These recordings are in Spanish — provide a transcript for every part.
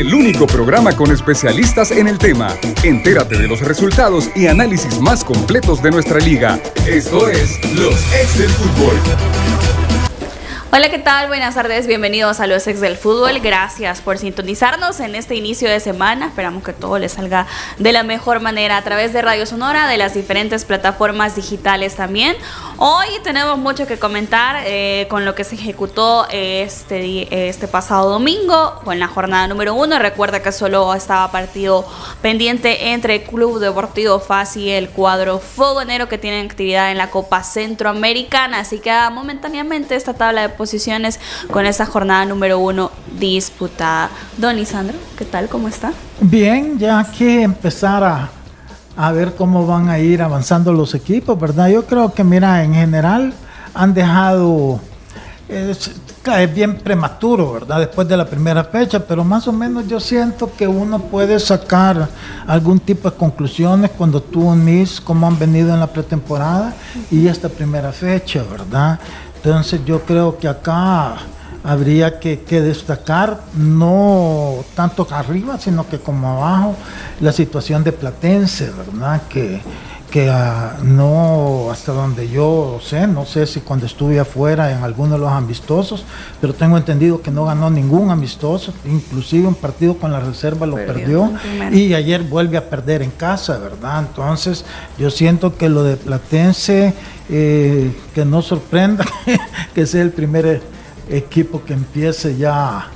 el único programa con especialistas en el tema. Entérate de los resultados y análisis más completos de nuestra liga. Esto es Los Ex del Fútbol. Hola, ¿qué tal? Buenas tardes, bienvenidos a los ex del fútbol. Gracias por sintonizarnos en este inicio de semana. Esperamos que todo les salga de la mejor manera a través de Radio Sonora, de las diferentes plataformas digitales también. Hoy tenemos mucho que comentar eh, con lo que se ejecutó este, este pasado domingo, con la jornada número uno. Recuerda que solo estaba partido pendiente entre Club Deportivo FAS y el cuadro Fogonero que tienen actividad en la Copa Centroamericana. Así que momentáneamente esta tabla de posiciones con esta jornada número uno disputada. Don Lisandro, ¿qué tal? ¿Cómo está? Bien, ya que empezar a ver cómo van a ir avanzando los equipos, ¿verdad? Yo creo que, mira, en general han dejado, es, bien prematuro, ¿verdad? Después de la primera fecha, pero más o menos yo siento que uno puede sacar algún tipo de conclusiones cuando tú unís cómo han venido en la pretemporada y esta primera fecha, ¿verdad? Entonces yo creo que acá habría que, destacar, no tanto arriba, sino que como abajo, la situación de Platense, ¿verdad? Que, que ah, no, hasta donde yo sé, no sé si cuando estuve afuera en alguno de los amistosos, pero tengo entendido que no ganó ningún amistoso, inclusive un partido con la reserva lo perdió, y ayer vuelve a perder en casa, ¿verdad? Entonces yo siento que lo de Platense, eh, que no sorprenda que sea el primer equipo que empiece ya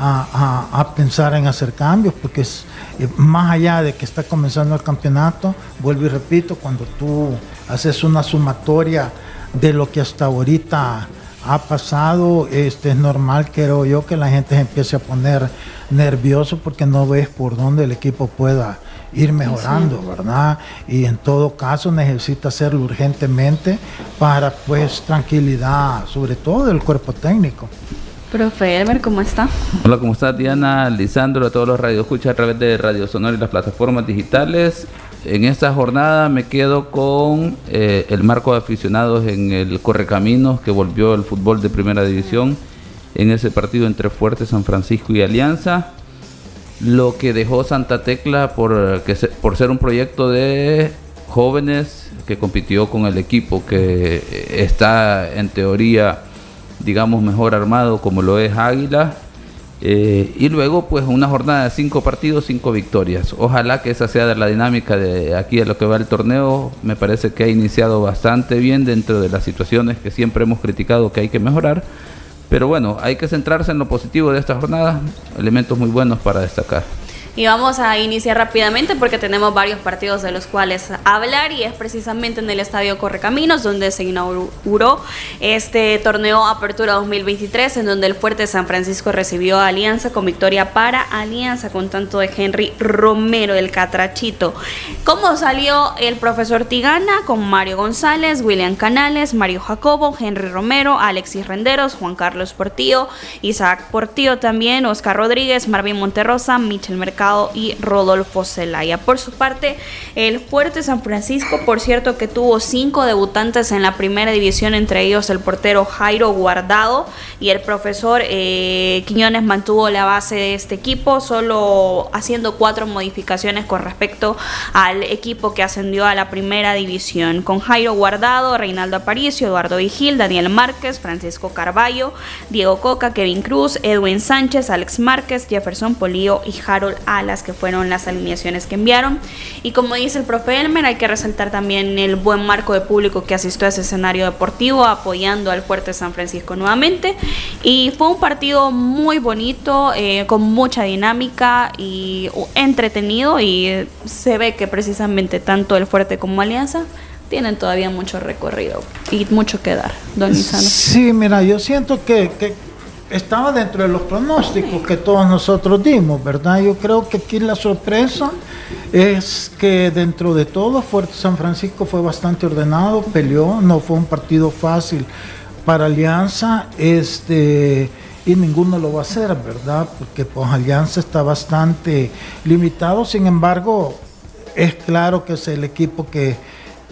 a, pensar en hacer cambios, porque es, eh, más allá de que está comenzando el campeonato, vuelvo y repito, cuando tú haces una sumatoria de lo que hasta ahorita ha pasado, este, es normal, creo yo, que la gente se empiece a poner nervioso porque no ves por dónde el equipo pueda ir mejorando, ¿verdad? Y en todo caso necesita hacerlo urgentemente para pues tranquilidad, sobre todo del cuerpo técnico. Profe Elmer, ¿cómo está? Hola, ¿cómo está Diana, Lisandro, a todos los radioescuchas a través de Radio Sonora y las plataformas digitales? En esta jornada me quedo con eh, el marco de aficionados en el Correcaminos que volvió el fútbol de primera división en ese partido entre Fuerte San Francisco y Alianza lo que dejó Santa Tecla por, que por ser un proyecto de jóvenes que compitió con el equipo que está en teoría digamos mejor armado como lo es Águila eh, y luego pues una jornada de cinco partidos cinco victorias. Ojalá que esa sea la dinámica de aquí a lo que va el torneo. Me parece que ha iniciado bastante bien dentro de las situaciones que siempre hemos criticado que hay que mejorar pero bueno, hay que centrarse en lo positivo de esta jornada, elementos muy buenos para destacar. Y vamos a iniciar rápidamente porque tenemos varios partidos de los cuales hablar y es precisamente en el Estadio Correcaminos donde se inauguró este torneo Apertura 2023 en donde el Fuerte San Francisco recibió Alianza con victoria para Alianza con tanto de Henry Romero del Catrachito. ¿Cómo salió el profesor Tigana? Con Mario González, William Canales, Mario Jacobo, Henry Romero, Alexis Renderos, Juan Carlos Portillo, Isaac Portillo también, Oscar Rodríguez, Marvin Monterrosa, Michel Mercado y Rodolfo Zelaya. Por su parte, el Fuerte San Francisco, por cierto, que tuvo cinco debutantes en la primera división, entre ellos el portero Jairo Guardado y el profesor eh, Quiñones mantuvo la base de este equipo, solo haciendo cuatro modificaciones con respecto al equipo que ascendió a la primera división, con Jairo Guardado, Reinaldo Aparicio, Eduardo Vigil, Daniel Márquez, Francisco Carballo, Diego Coca, Kevin Cruz, Edwin Sánchez, Alex Márquez, Jefferson Polío y Harold las que fueron las alineaciones que enviaron. Y como dice el profe Elmer, hay que resaltar también el buen marco de público que asistió a ese escenario deportivo apoyando al Fuerte San Francisco nuevamente. Y fue un partido muy bonito, eh, con mucha dinámica y entretenido y se ve que precisamente tanto el Fuerte como Alianza tienen todavía mucho recorrido y mucho que dar, don Sí, mira, yo siento que estaba dentro de los pronósticos que todos nosotros dimos, ¿verdad? Yo creo que aquí la sorpresa es que dentro de todo Fuerte San Francisco fue bastante ordenado, peleó, no fue un partido fácil para Alianza, este y ninguno lo va a hacer, ¿verdad? Porque pues Alianza está bastante limitado, sin embargo, es claro que es el equipo que,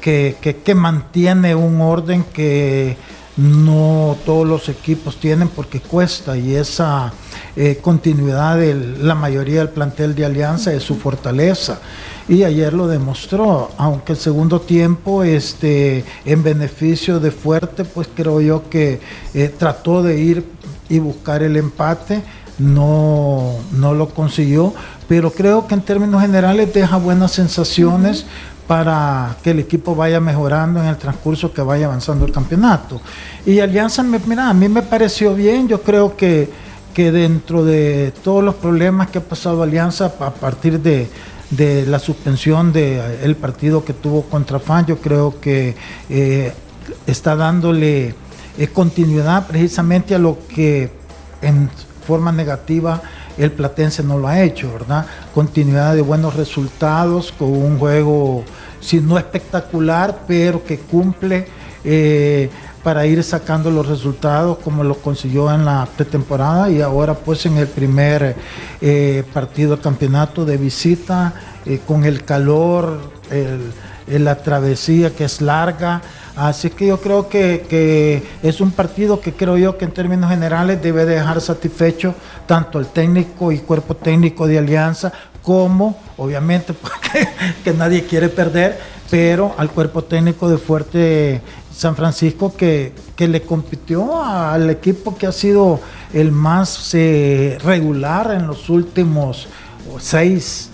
que, que mantiene un orden que no todos los equipos tienen porque cuesta y esa eh, continuidad de la mayoría del plantel de Alianza es su fortaleza. Y ayer lo demostró, aunque el segundo tiempo este, en beneficio de Fuerte, pues creo yo que eh, trató de ir y buscar el empate, no, no lo consiguió, pero creo que en términos generales deja buenas sensaciones para que el equipo vaya mejorando en el transcurso que vaya avanzando el campeonato. Y Alianza, mira, a mí me pareció bien, yo creo que, que dentro de todos los problemas que ha pasado Alianza a partir de, de la suspensión del partido que tuvo contra FAN, yo creo que eh, está dándole eh, continuidad precisamente a lo que en forma negativa el Platense no lo ha hecho, ¿verdad? Continuidad de buenos resultados con un juego, si no espectacular, pero que cumple eh, para ir sacando los resultados como lo consiguió en la pretemporada y ahora pues en el primer eh, partido de campeonato de visita eh, con el calor, la travesía que es larga. Así que yo creo que, es un partido que creo yo que en términos generales debe dejar satisfecho tanto el técnico y cuerpo técnico de Alianza como, obviamente, que nadie quiere perder, pero al cuerpo técnico de Fuerte San Francisco que, le compitió al equipo que ha sido el más eh, regular en los últimos seis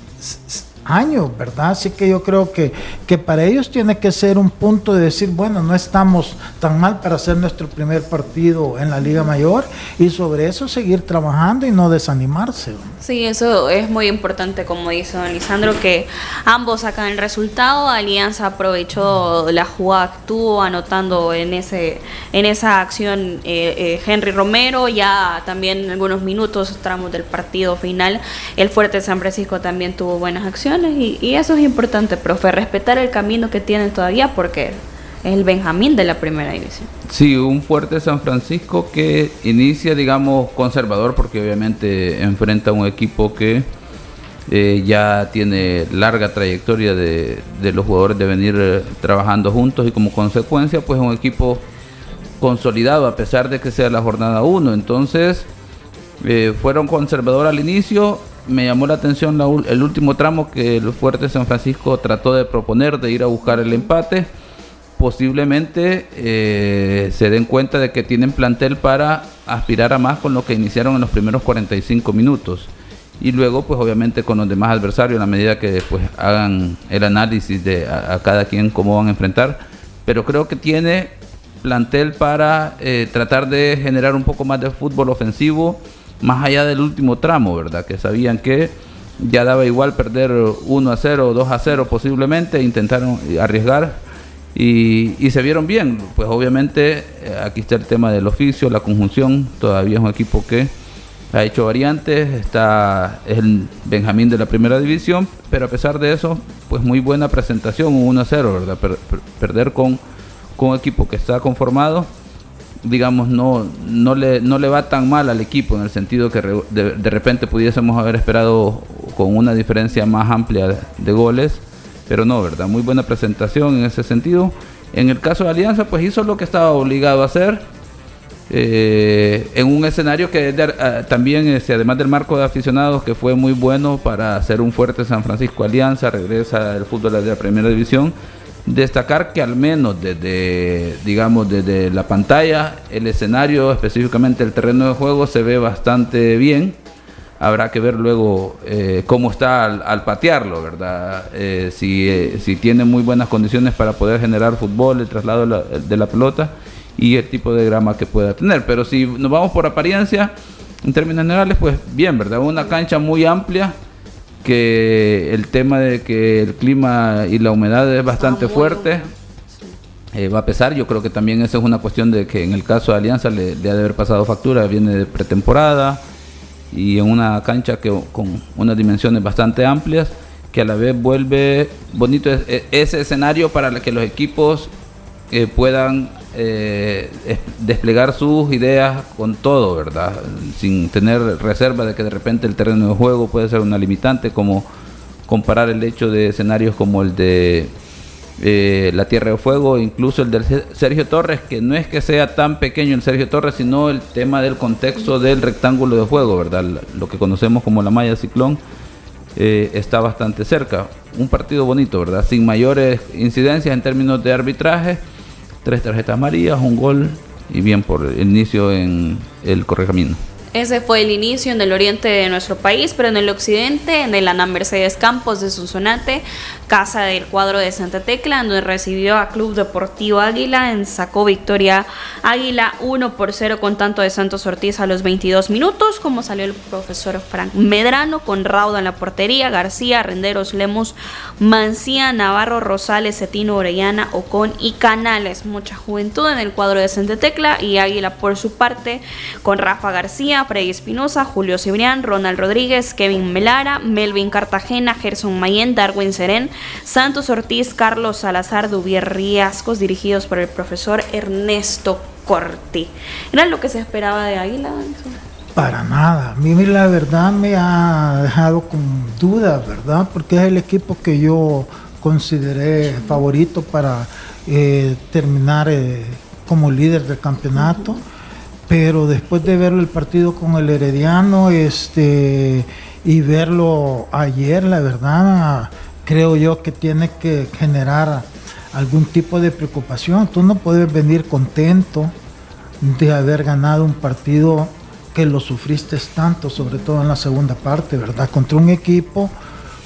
años, ¿verdad? Así que yo creo que, que para ellos tiene que ser un punto de decir, bueno, no estamos tan mal para hacer nuestro primer partido en la Liga Mayor y sobre eso seguir trabajando y no desanimarse. Sí, eso es muy importante, como dice don Lisandro, que ambos sacan el resultado. Alianza aprovechó la jugada estuvo anotando en ese en esa acción eh, eh, Henry Romero, ya también en algunos minutos, tramos del partido final, el Fuerte San Francisco también tuvo buenas acciones y, eso es importante, profe, respetar el camino que tienen todavía porque es el Benjamín de la primera división. Sí, un fuerte San Francisco que inicia, digamos, conservador porque obviamente enfrenta a un equipo que eh, ya tiene larga trayectoria de, los jugadores de venir eh, trabajando juntos y como consecuencia pues un equipo consolidado a pesar de que sea la jornada 1. Entonces eh, fueron conservador al inicio. Me llamó la atención el último tramo que el fuerte San Francisco trató de proponer de ir a buscar el empate posiblemente eh, se den cuenta de que tienen plantel para aspirar a más con lo que iniciaron en los primeros 45 minutos. Y luego, pues obviamente con los demás adversarios, a la medida que pues, hagan el análisis de a, cada quien cómo van a enfrentar. Pero creo que tiene plantel para eh, tratar de generar un poco más de fútbol ofensivo, más allá del último tramo, ¿verdad? Que sabían que ya daba igual perder 1 a 0 o 2 a 0 posiblemente, intentaron arriesgar y, se vieron bien. Pues obviamente eh, aquí está el tema del oficio, la conjunción. Todavía es un equipo que ha hecho variantes. Está es el Benjamín de la primera división, pero a pesar de eso, pues muy buena presentación, un 1-0, ¿verdad? perder con, con un equipo que está conformado digamos, no, no, le, no le va tan mal al equipo en el sentido que de, de repente pudiésemos haber esperado con una diferencia más amplia de goles pero no, ¿verdad? Muy buena presentación en ese sentido. En el caso de Alianza, pues hizo lo que estaba obligado a hacer. Eh, en un escenario que también, este, además del marco de aficionados, que fue muy bueno para hacer un fuerte San Francisco Alianza, regresa el fútbol de la primera división. Destacar que al menos desde, digamos, desde la pantalla, el escenario, específicamente el terreno de juego, se ve bastante bien habrá que ver luego eh, cómo está al, patearlo, ¿verdad? Eh, si, eh, si, tiene muy buenas condiciones para poder generar fútbol, el traslado de la, pelota y el tipo de grama que pueda tener. Pero si nos vamos por apariencia, en términos generales, pues bien, ¿verdad? Una cancha muy amplia que el tema de que el clima y la humedad es bastante fuerte. va a pesar, yo creo que también esa es una cuestión de que en el caso de Alianza le, le ha de haber pasado factura, viene de pretemporada, y en una cancha que, con unas dimensiones bastante amplias que a la vez vuelve bonito ese escenario para que los equipos eh, puedan eh, desplegar sus ideas con todo, ¿verdad? Sin tener reserva de que de repente el terreno de juego puede ser una limitante, como comparar el hecho de escenarios como el de eh, la Tierra de Fuego, incluso el de Sergio Torres, que no es que sea tan pequeño el Sergio Torres, sino el tema del contexto del rectángulo de fuego, ¿verdad? Lo que conocemos como la malla ciclón eh, está bastante cerca. Un partido bonito, ¿verdad? Sin mayores incidencias en términos de arbitraje, tres tarjetas amarillas, un gol y bien por el inicio en el Correcamino. Ese fue el inicio en el oriente de nuestro país, pero en el occidente, en el Ana Mercedes Campos de Susonate, casa del cuadro de Santa Tecla, donde recibió a Club Deportivo Águila, en sacó victoria Águila 1 por 0 con tanto de Santos Ortiz a los 22 minutos, como salió el profesor Frank Medrano, con Rauda en la portería, García, Renderos, Lemos, Mancía, Navarro, Rosales, Cetino, Orellana, Ocon y Canales. Mucha juventud en el cuadro de Santa Tecla y Águila por su parte, con Rafa García, Freddy Espinosa, Julio Cibrián, Ronald Rodríguez, Kevin Melara, Melvin Cartagena, Gerson Mayen, Darwin Serén, Santos Ortiz, Carlos Salazar, Dubier Riascos, dirigidos por el profesor Ernesto Corti. ¿Era lo que se esperaba de Águila? Para nada. A mí la verdad me ha dejado con dudas, ¿verdad? Porque es el equipo que yo consideré favorito para eh, terminar eh, como líder del campeonato pero después de ver el partido con el Herediano este, y verlo ayer, la verdad, creo yo que tiene que generar algún tipo de preocupación. Tú no puedes venir contento de haber ganado un partido que lo sufriste tanto, sobre todo en la segunda parte, ¿verdad? Contra un equipo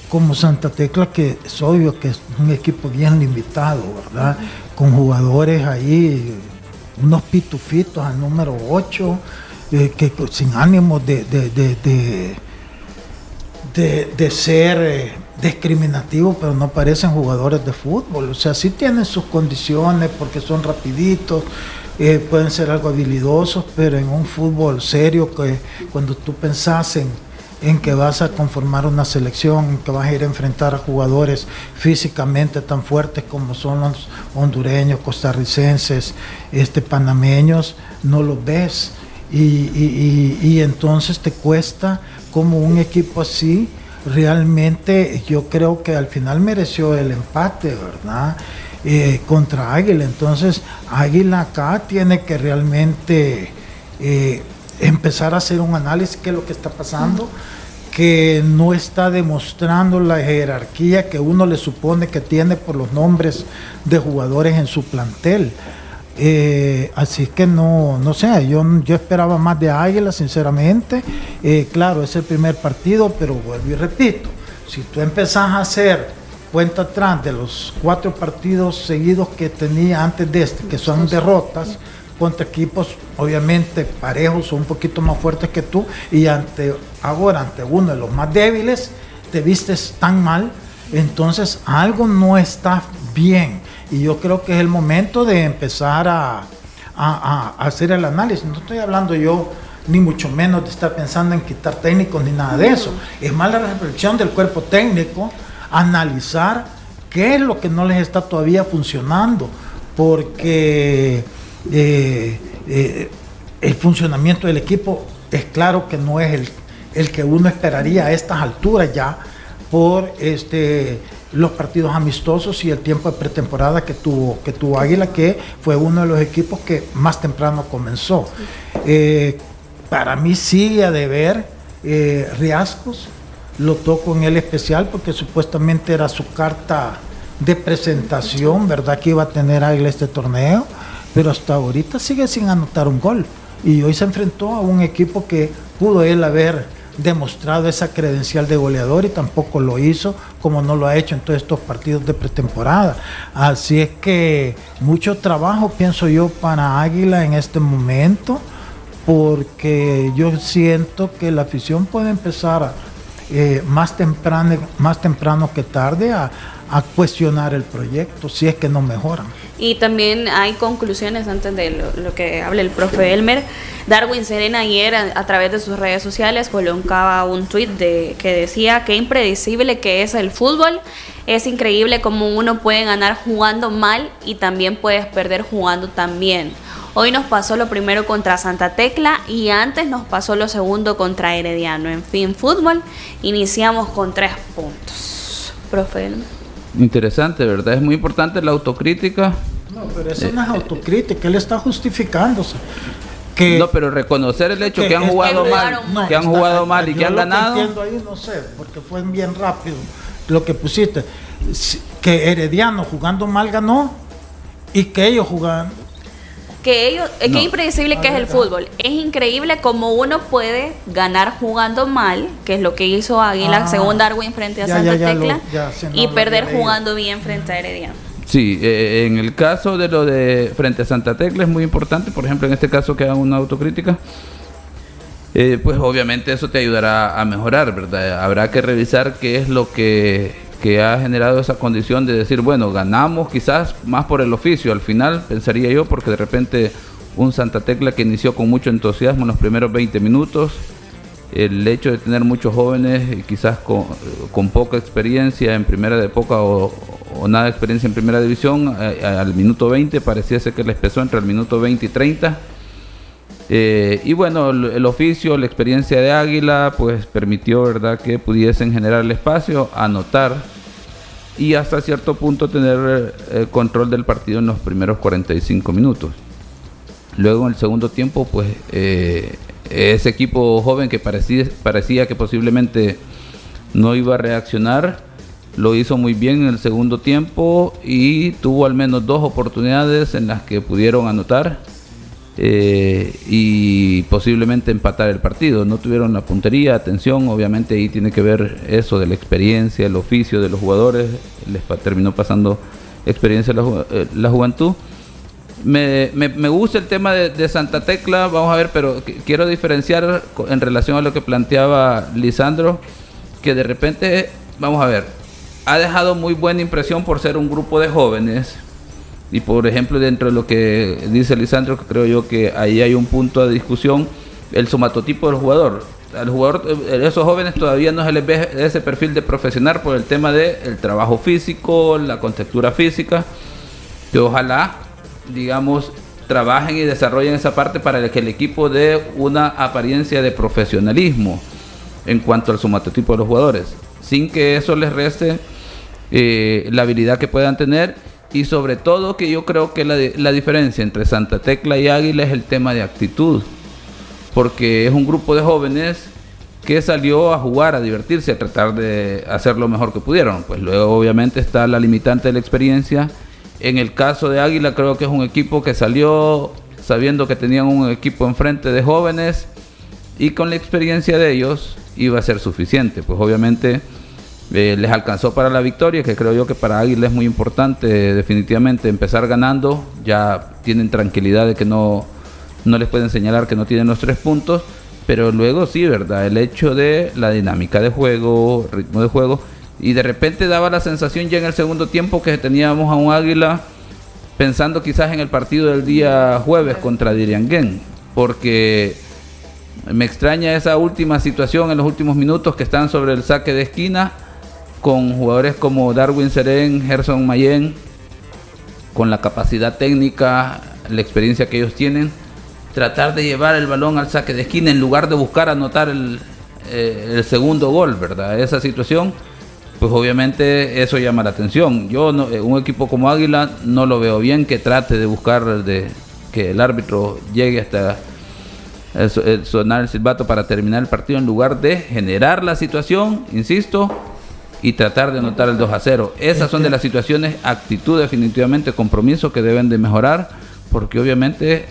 como Santa Tecla, que es obvio que es un equipo bien limitado, ¿verdad? Con jugadores ahí unos pitufitos al número 8, eh, que sin ánimo de, de, de, ser eh, discriminativo, pero no parecen jugadores de fútbol. O sea, sí tienen sus condiciones porque son rapiditos, eh, pueden ser algo habilidosos, pero en un fútbol serio, que cuando tú pensás en en que vas a conformar una selección, en que vas a ir a enfrentar a jugadores físicamente tan fuertes como son los hondureños, costarricenses, este, panameños, no los ves. Y, entonces te cuesta como un equipo así, realmente yo creo que al final mereció el empate, ¿verdad? Eh, contra Águila. Entonces Águila acá tiene que realmente... Eh, empezar a hacer un análisis de qué es lo que está pasando, que no está demostrando la jerarquía que uno le supone que tiene por los nombres de jugadores en su plantel. Eh, así que no, no sé, yo, yo esperaba más de Águila, sinceramente. Eh, claro, es el primer partido, pero vuelvo y repito, si tú empezás a hacer cuenta atrás de los cuatro partidos seguidos que tenía antes de este, que son derrotas, contra equipos obviamente parejos o un poquito más fuertes que tú y ante ahora ante uno de los más débiles te vistes tan mal, entonces algo no está bien y yo creo que es el momento de empezar a, hacer el análisis. No estoy hablando yo ni mucho menos de estar pensando en quitar técnicos ni nada de eso. Es más la reflexión del cuerpo técnico, analizar qué es lo que no les está todavía funcionando, porque eh, eh, el funcionamiento del equipo es claro que no es el, que uno esperaría a estas alturas ya por este los partidos amistosos y el tiempo de pretemporada que tuvo, que tuvo Águila, que fue uno de los equipos que más temprano comenzó. Eh, para mí sigue a deber Riascos, lo toco en el especial porque supuestamente era su carta de presentación, ¿verdad? Que iba a tener Águila este torneo pero hasta ahorita sigue sin anotar un gol. Y hoy se enfrentó a un equipo que pudo él haber demostrado esa credencial de goleador y tampoco lo hizo como no lo ha hecho en todos estos partidos de pretemporada. Así es que mucho trabajo pienso yo para Águila en este momento porque yo siento que la afición puede empezar eh, más, temprano, más temprano que tarde a, a cuestionar el proyecto si es que no mejoran. Y también hay conclusiones antes de lo, que habla el profe Elmer. Darwin Serena ayer a, través de sus redes sociales colocaba un tweet de, que decía que impredecible que es el fútbol. Es increíble cómo uno puede ganar jugando mal y también puedes perder jugando también. Hoy nos pasó lo primero contra Santa Tecla y antes nos pasó lo segundo contra Herediano. En fin, fútbol, iniciamos con tres puntos. Profe Elmer. Interesante, ¿verdad? Es muy importante la autocrítica. No, pero eso no es autocrítica, él está justificándose. no, pero reconocer el hecho que, han jugado mal, que han jugado mal y que han ganado. entiendo ahí, no sé, porque fue bien rápido lo que pusiste. Que Herediano jugando mal ganó y que ellos jugaban que ellos, es que impredecible que es el fútbol. Es increíble como uno puede ganar jugando mal, que es lo que hizo Águila ah, según Darwin frente a Santa Tecla, y perder jugando bien frente a Herediano. Sí, eh, en el caso de lo de frente a Santa Tecla es muy importante, por ejemplo, en este caso que hagan una autocrítica. Eh, pues obviamente eso te ayudará a mejorar, ¿verdad? Habrá que revisar qué es lo que que ha generado esa condición de decir, bueno, ganamos quizás más por el oficio. Al final, pensaría yo, porque de repente un Santa Tecla que inició con mucho entusiasmo en los primeros 20 minutos, el hecho de tener muchos jóvenes, quizás con, poca experiencia en primera de poca o, nada de experiencia en primera división, eh, al minuto 20 pareciese que les pesó entre el minuto 20 y 30 eh, y bueno, el, oficio, la experiencia de Águila, pues permitió, ¿verdad?, que pudiesen generar el espacio, anotar y hasta cierto punto tener eh, control del partido en los primeros 45 minutos. Luego en el segundo tiempo, pues eh, ese equipo joven que parecía, parecía que posiblemente no iba a reaccionar, lo hizo muy bien en el segundo tiempo y tuvo al menos dos oportunidades en las que pudieron anotar eh, y posiblemente empatar el partido. No tuvieron la puntería, atención, obviamente ahí tiene que ver eso de la experiencia, el oficio de los jugadores, les terminó pasando experiencia la, eh, juventud. Me, me, gusta el tema de, Santa Tecla, vamos a ver, pero quiero diferenciar en relación a lo que planteaba Lisandro, que de repente, vamos a ver, ha dejado muy buena impresión por ser un grupo de jóvenes, y por ejemplo, dentro de lo que dice Lisandro, creo yo que ahí hay un punto de discusión, el somatotipo del jugador. Al jugador, eh, esos jóvenes todavía no se les ve ese perfil de profesional por el tema del el trabajo físico, la contextura física, que ojalá, digamos, trabajen y desarrollen esa parte para que el equipo dé una apariencia de profesionalismo en cuanto al somatotipo de los jugadores, sin que eso les reste eh, la habilidad que puedan tener y sobre todo que yo creo que la, la, diferencia entre Santa Tecla y Águila es el tema de actitud, porque es un grupo de jóvenes que salió a jugar, a divertirse, a tratar de hacer lo mejor que pudieron. Pues luego obviamente está la limitante de la experiencia. En el caso de Águila creo que es un equipo que salió sabiendo que tenían un equipo enfrente de jóvenes y con la experiencia de ellos iba a ser suficiente. Pues obviamente eh, les alcanzó para la victoria, que creo yo que para Águila es muy importante definitivamente empezar ganando. Ya tienen tranquilidad de que no, no les pueden señalar que no tienen los tres puntos. Pero luego sí, ¿verdad? El hecho de la dinámica de juego, ritmo de juego. Y de repente daba la sensación ya en el segundo tiempo que teníamos a un Águila pensando quizás en el partido del día jueves contra Diriangén. Porque me extraña esa última situación en los últimos minutos que están sobre el saque de esquina con jugadores como Darwin Seren, Gerson Mayen, con la capacidad técnica, la experiencia que ellos tienen, tratar de llevar el balón al saque de esquina en lugar de buscar anotar el, eh, segundo gol, ¿verdad? Esa situación, pues obviamente eso llama la atención. Yo, no, eh, un equipo como Águila, no lo veo bien que trate de buscar de, que el árbitro llegue hasta sonar el silbato para terminar el partido en lugar de generar la situación, insisto, y tratar de anotar el 2 a 0. Esas son de las situaciones, actitud definitivamente, compromiso que deben de mejorar, porque obviamente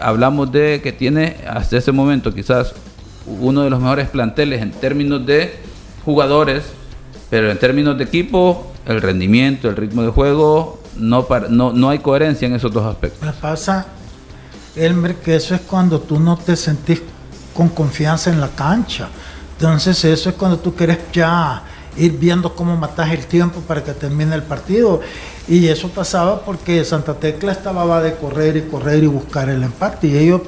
hablamos de que tiene hasta ese momento quizás uno de los mejores planteles en términos de jugadores, pero en términos de equipo, el rendimiento, el ritmo de juego, no, no, no hay coherencia en esos dos aspectos. Me pasa, Elmer, que eso es cuando tú no te sentís con confianza en la cancha. Entonces eso es cuando tú quieres ya ir viendo cómo matas el tiempo para que termine el partido. Y eso pasaba porque Santa Tecla estaba de correr y correr y buscar el empate. Y ellos,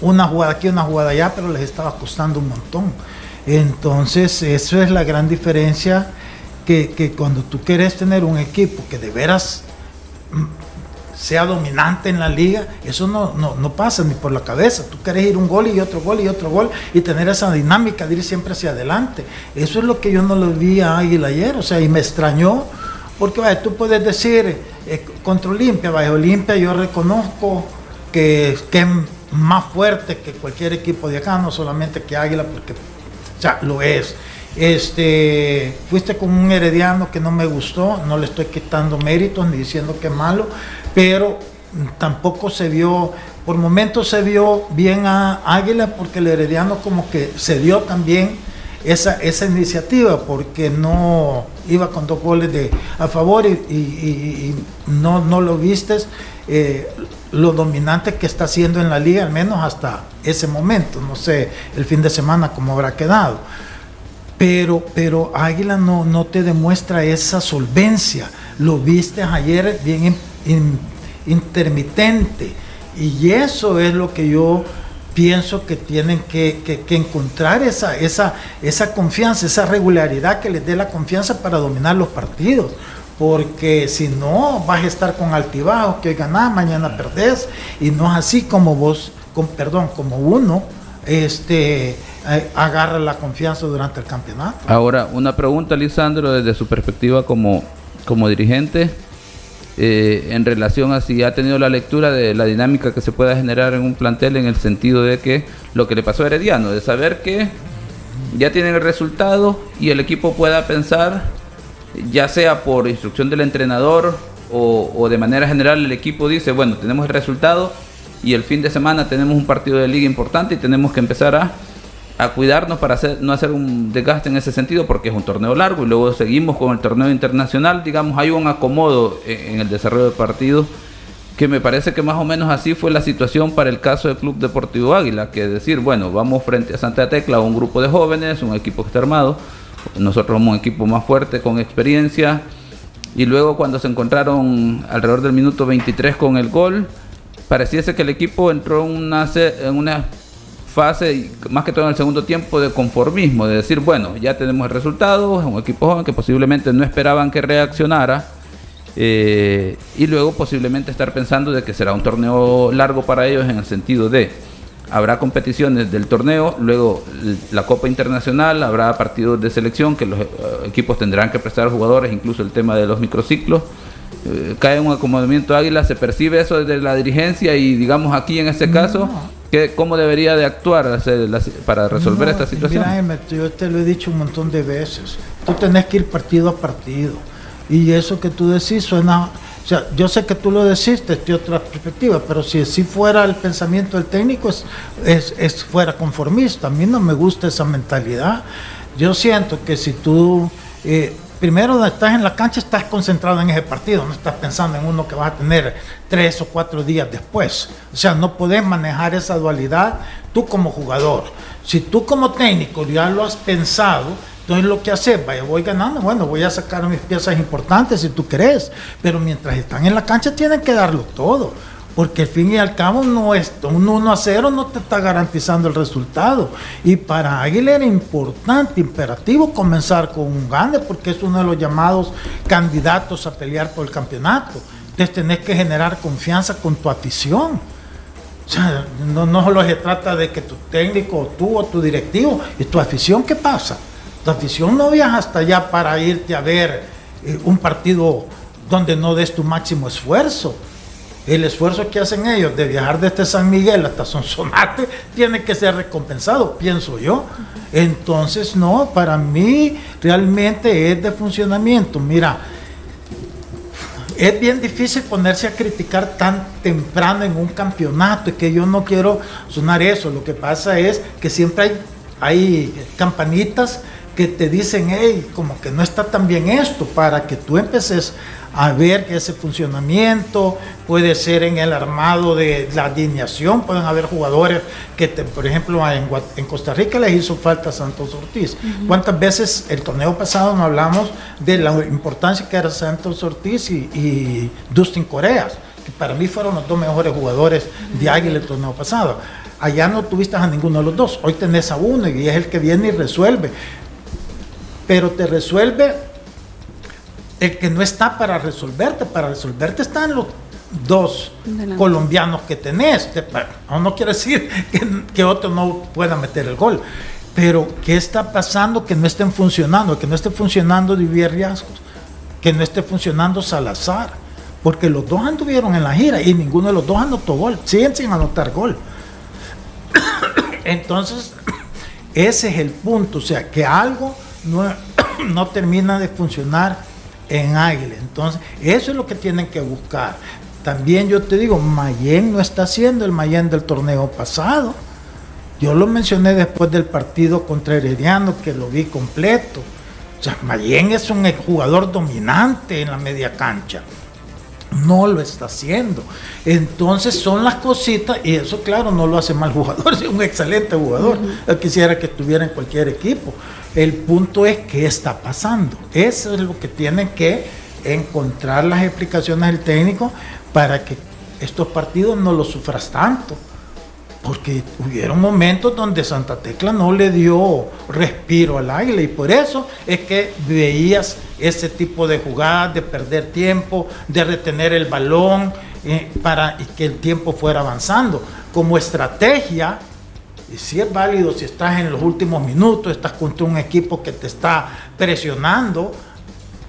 una jugada aquí, una jugada allá, pero les estaba costando un montón. Entonces, eso es la gran diferencia que, que cuando tú quieres tener un equipo que de veras sea dominante en la liga, eso no, no, pasa ni por la cabeza. Tú quieres ir un gol y otro gol y otro gol y tener esa dinámica de ir siempre hacia adelante. Eso es lo que yo no le vi a Águila ayer, o sea, y me extrañó Porque vaya, tú puedes decir eh, contra Olimpia, vaya, Olimpia yo reconozco que, que, es más fuerte que cualquier equipo de acá, no solamente que Águila, porque ya lo es. Este, fuiste con un herediano que no me gustó, no le estoy quitando méritos ni diciendo que es malo, pero tampoco se vio, por momentos se vio bien a Águila porque el herediano como que se dio también esa, esa iniciativa porque no iba con dos goles de, a favor y, no, no lo vistes eh, lo dominante que está haciendo en la liga, al menos hasta ese momento. No sé el fin de semana cómo habrá quedado. Pero, pero Águila no, no te demuestra esa solvencia. Lo viste ayer bien intermitente. Y eso es lo que yo pienso que tienen que, encontrar esa, esa, esa confianza, esa regularidad que les dé la confianza para dominar los partidos. Porque si no, vas a estar con altibajos, que hoy ganás, mañana perdés. Y no es así como vos, con, perdón, como uno este, eh, agarra la confianza durante el campeonato. Ahora, una pregunta, Lisandro, desde su perspectiva como, como dirigente eh, en relación a si ha tenido la lectura de la dinámica que se pueda generar en un plantel en el sentido de que lo que le pasó a Herediano, de saber que ya tienen el resultado y el equipo pueda pensar, ya sea por instrucción del entrenador o, o de manera general el equipo dice, bueno, tenemos el resultado y el fin de semana tenemos un partido de liga importante y tenemos que empezar a a cuidarnos para hacer, no hacer un desgaste en ese sentido porque es un torneo largo y luego seguimos con el torneo internacional, digamos, hay un acomodo en, el desarrollo del partido que me parece que más o menos así fue la situación para el caso del Club Deportivo Águila, que decir, bueno, vamos frente a Santa Tecla, un grupo de jóvenes, un equipo que está armado, nosotros somos un equipo más fuerte, con experiencia, y luego cuando se encontraron alrededor del minuto 23 con el gol, pareciese que el equipo entró en una fase, más que todo en el segundo tiempo, de conformismo, de decir, bueno, ya tenemos el resultado, es un equipo joven que posiblemente no esperaban que reaccionara, eh, y luego posiblemente estar pensando de que será un torneo largo para ellos en el sentido de, habrá competiciones del torneo, luego la Copa Internacional, habrá partidos de selección que los eh, equipos tendrán que prestar jugadores, incluso el tema de los microciclos. Eh, cae un acomodamiento águila, se percibe eso desde la dirigencia y digamos aquí en este caso ¿Cómo debería de actuar para resolver esta situación? Mira, yo te lo he dicho un montón de veces. Tú tenés que ir partido a partido. Y eso que tú decís suena... O sea, yo sé que tú lo decís desde otra perspectiva, pero si así fuera el pensamiento del técnico, es, es, fuera conformista. A mí no me gusta esa mentalidad. Yo siento que si tú... Eh, primero estás en la cancha, estás concentrado en ese partido, no estás pensando en uno que vas a tener tres o cuatro días después. O sea, no puedes manejar esa dualidad tú como jugador. Si tú como técnico ya lo has pensado, entonces lo que haces, vaya, voy ganando, bueno, voy a sacar mis piezas importantes si tú crees, pero mientras están en la cancha tienen que darlo todo porque al fin y al cabo un 1 a 0 no te está garantizando el resultado. Y para Águila era importante, imperativo comenzar con un gane, porque es uno de los llamados candidatos a pelear por el campeonato. Entonces tenés que generar confianza con tu afición. O sea, no, solo se trata de que tu técnico, tú o tu directivo, y tu afición, ¿qué pasa? Tu afición no viaja hasta allá para irte a ver eh, un partido donde no des tu máximo esfuerzo el esfuerzo que hacen ellos de viajar desde San Miguel hasta Sonsonate tiene que ser recompensado, pienso yo. Entonces, no, para mí realmente es de funcionamiento. Mira, es bien difícil ponerse a criticar tan temprano en un campeonato, y que yo no quiero sonar eso. Lo que pasa es que siempre hay, hay campanitas que te dicen, hey, como que no está tan bien esto, para que tú empeces a ver ese funcionamiento, puede ser en el armado de la alineación, pueden haber jugadores que, por ejemplo, en, Costa Rica les hizo falta Santos Ortiz. ¿Cuántas veces el torneo pasado no hablamos de la importancia que era Santos Ortiz y, Dustin Coreas, que para mí fueron los dos mejores jugadores de Águila el torneo pasado? Allá no tuviste a ninguno de los dos, hoy tenés a uno y es el que viene y resuelve. Pero te resuelve el que no está para resolverte, para resolverte están los dos colombianos que tenés. No quiere decir que, otro no pueda meter el gol, pero ¿qué está pasando que no estén funcionando? Que no esté funcionando divide riesgos. que no esté funcionando Salazar, porque los dos anduvieron en la gira y ninguno de los dos anotó gol, siguen sin anotar gol. Entonces, ese es el punto, o sea, que algo no, no termina de funcionar en Águila. Entonces, eso es lo que tienen que buscar. También yo te digo, Mayen no está haciendo el Mayen del torneo pasado. Yo lo mencioné después del partido contra Herediano, que lo vi completo. O sea, Mayen es un jugador dominante en la media cancha. No lo está haciendo. Entonces son las cositas, y eso claro, no lo hace mal jugador, es un excelente jugador. quisiera que estuviera en cualquier equipo. El punto es qué está pasando. Eso es lo que tiene que encontrar las explicaciones del técnico para que estos partidos no los sufras tanto. Porque hubieron momentos donde Santa Tecla no le dio respiro al aire y por eso es que veías ese tipo de jugadas, de perder tiempo, de retener el balón eh, para que el tiempo fuera avanzando. Como estrategia, si es válido si estás en los últimos minutos, estás contra un equipo que te está presionando,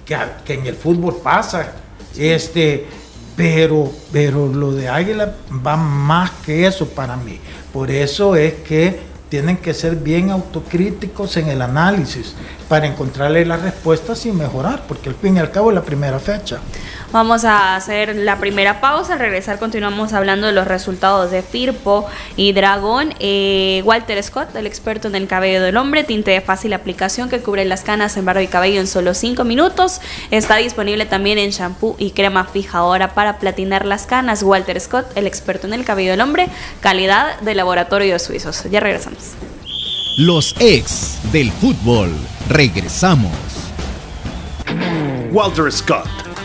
que, que en el fútbol pasa, este, pero, pero lo de Águila va más que eso para mí. Por eso es que tienen que ser bien autocríticos en el análisis para encontrarle las respuestas y mejorar, porque al fin y al cabo es la primera fecha. Vamos a hacer la primera pausa. Al regresar continuamos hablando de los resultados de Firpo y Dragón. Eh, Walter Scott, el experto en el cabello del hombre, tinte de fácil aplicación que cubre las canas en barro y cabello en solo 5 minutos. Está disponible también en shampoo y crema fijadora para platinar las canas. Walter Scott, el experto en el cabello del hombre, calidad de laboratorio suizos. Ya regresamos. Los ex del fútbol. Regresamos. Walter Scott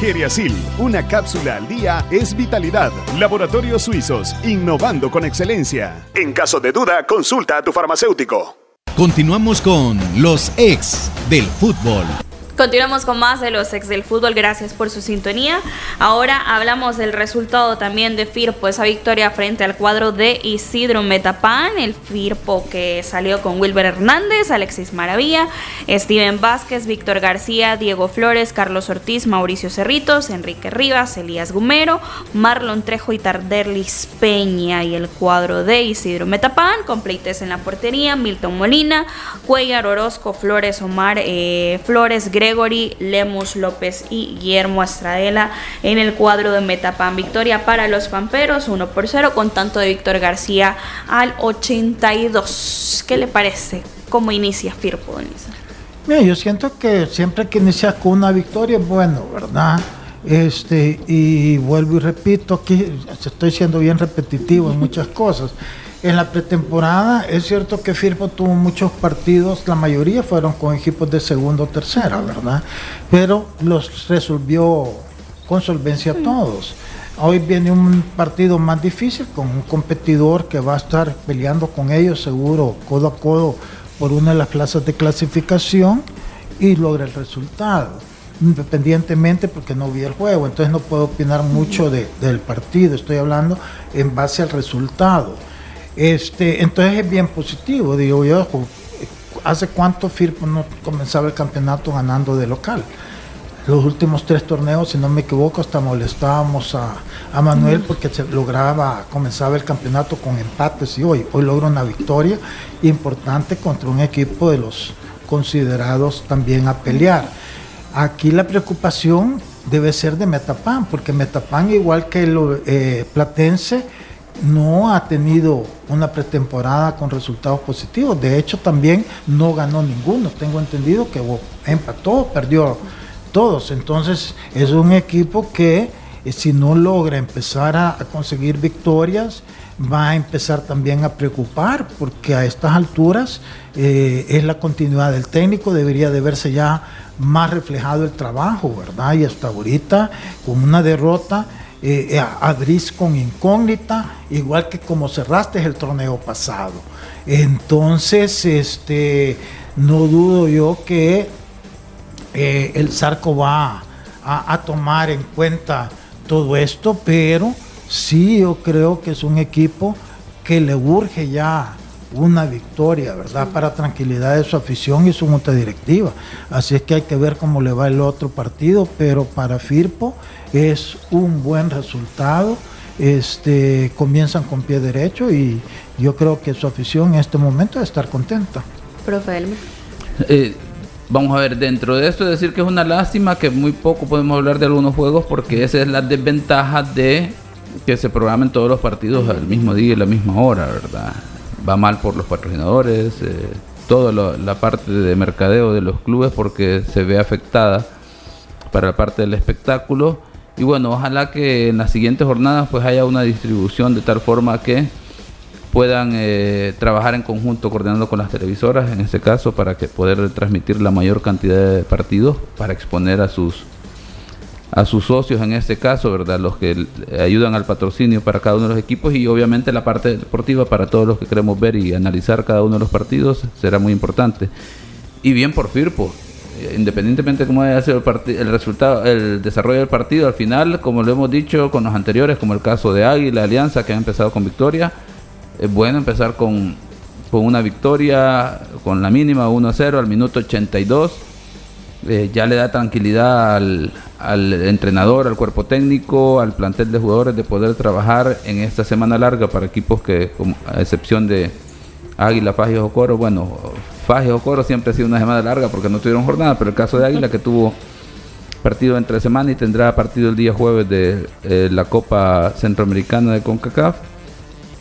Geriasil, una cápsula al día es vitalidad. Laboratorios Suizos, innovando con excelencia. En caso de duda, consulta a tu farmacéutico. Continuamos con los ex del fútbol. Continuamos con más de los ex del fútbol, gracias por su sintonía. Ahora hablamos del resultado también de Firpo, esa victoria frente al cuadro de Isidro Metapan, el Firpo que salió con Wilber Hernández, Alexis Maravilla, Steven Vázquez, Víctor García, Diego Flores, Carlos Ortiz, Mauricio Cerritos, Enrique Rivas, Elías Gumero, Marlon Trejo y Tarderlis Peña y el cuadro de Isidro Metapan, completes en la portería, Milton Molina, Cuellar Orozco, Flores Omar, eh, Flores Gregory, Lemus López y Guillermo Estradela en el cuadro de Metapan. Victoria para los Pamperos, 1 por 0, con tanto de Víctor García al 82. ¿Qué le parece? ¿Cómo inicia Firpo, Mira, yo siento que siempre que inicia con una victoria es bueno, ¿verdad? Este, y vuelvo y repito, aquí estoy siendo bien repetitivo en muchas cosas. En la pretemporada es cierto que Firpo tuvo muchos partidos, la mayoría fueron con equipos de segunda o tercera, ¿verdad? Pero los resolvió con solvencia todos. Hoy viene un partido más difícil con un competidor que va a estar peleando con ellos seguro codo a codo por una de las plazas de clasificación y logra el resultado independientemente porque no vi el juego, entonces no puedo opinar mucho del partido, estoy hablando en base al resultado. Este, entonces es bien positivo, digo yo, ¿hace cuánto Firpo no comenzaba el campeonato ganando de local? Los últimos tres torneos, si no me equivoco, hasta molestábamos a, Manuel porque se lograba, comenzaba el campeonato con empates y hoy, hoy logra una victoria importante contra un equipo de los considerados también a pelear. Aquí la preocupación debe ser de Metapan, porque Metapan, igual que el eh, Platense, no ha tenido una pretemporada con resultados positivos. De hecho, también no ganó ninguno. Tengo entendido que empató, perdió todos. Entonces, es un equipo que eh, si no logra empezar a, conseguir victorias, va a empezar también a preocupar, porque a estas alturas eh, es la continuidad del técnico, debería de verse ya más reflejado el trabajo, ¿verdad? Y hasta ahorita, con una derrota, eh, eh con incógnita, igual que como cerraste el torneo pasado. Entonces, este, no dudo yo que eh, el Zarco va a, tomar en cuenta todo esto, pero sí yo creo que es un equipo que le urge ya una victoria, ¿verdad? Para tranquilidad de su afición y su junta directiva. Así es que hay que ver cómo le va el otro partido, pero para Firpo es un buen resultado. Este, comienzan con pie derecho y yo creo que su afición en este momento debe estar contenta. Profe eh, vamos a ver, dentro de esto decir que es una lástima que muy poco podemos hablar de algunos juegos porque esa es la desventaja de que se programen todos los partidos al mismo día y a la misma hora, ¿verdad? Va mal por los patrocinadores, eh, toda la parte de mercadeo de los clubes porque se ve afectada para la parte del espectáculo y bueno, ojalá que en las siguientes jornadas pues haya una distribución de tal forma que puedan eh, trabajar en conjunto coordinando con las televisoras en este caso para que poder transmitir la mayor cantidad de partidos para exponer a sus a sus socios en este caso, ¿verdad? Los que ayudan al patrocinio para cada uno de los equipos y obviamente la parte deportiva para todos los que queremos ver y analizar cada uno de los partidos será muy importante. Y bien por Firpo, independientemente de cómo haya sido el, el resultado, el desarrollo del partido, al final, como lo hemos dicho con los anteriores, como el caso de Águila, Alianza, que ha empezado con victoria, es bueno empezar con, con una victoria, con la mínima 1 0 al minuto 82. Eh, ya le da tranquilidad al, al, entrenador, al cuerpo técnico, al plantel de jugadores de poder trabajar en esta semana larga para equipos que, a excepción de Águila, Fajes o Coro, bueno, Faje o Coro siempre ha sido una semana larga porque no tuvieron jornada, pero el caso de Águila que tuvo partido entre semana y tendrá partido el día jueves de eh, la Copa Centroamericana de CONCACAF.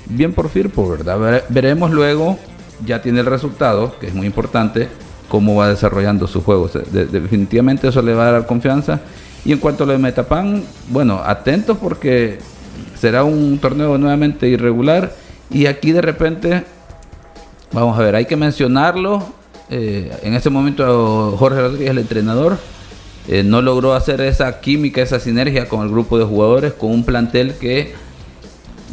Bien por Firpo, ¿verdad? Veremos luego, ya tiene el resultado, que es muy importante, cómo va desarrollando su juego. definitivamente eso le va a dar confianza. Y en cuanto a lo de Metapan, bueno, atentos porque será un torneo nuevamente irregular y aquí de repente Vamos a ver, hay que mencionarlo. Eh, en este momento Jorge Rodríguez, el entrenador, eh, no logró hacer esa química, esa sinergia con el grupo de jugadores, con un plantel que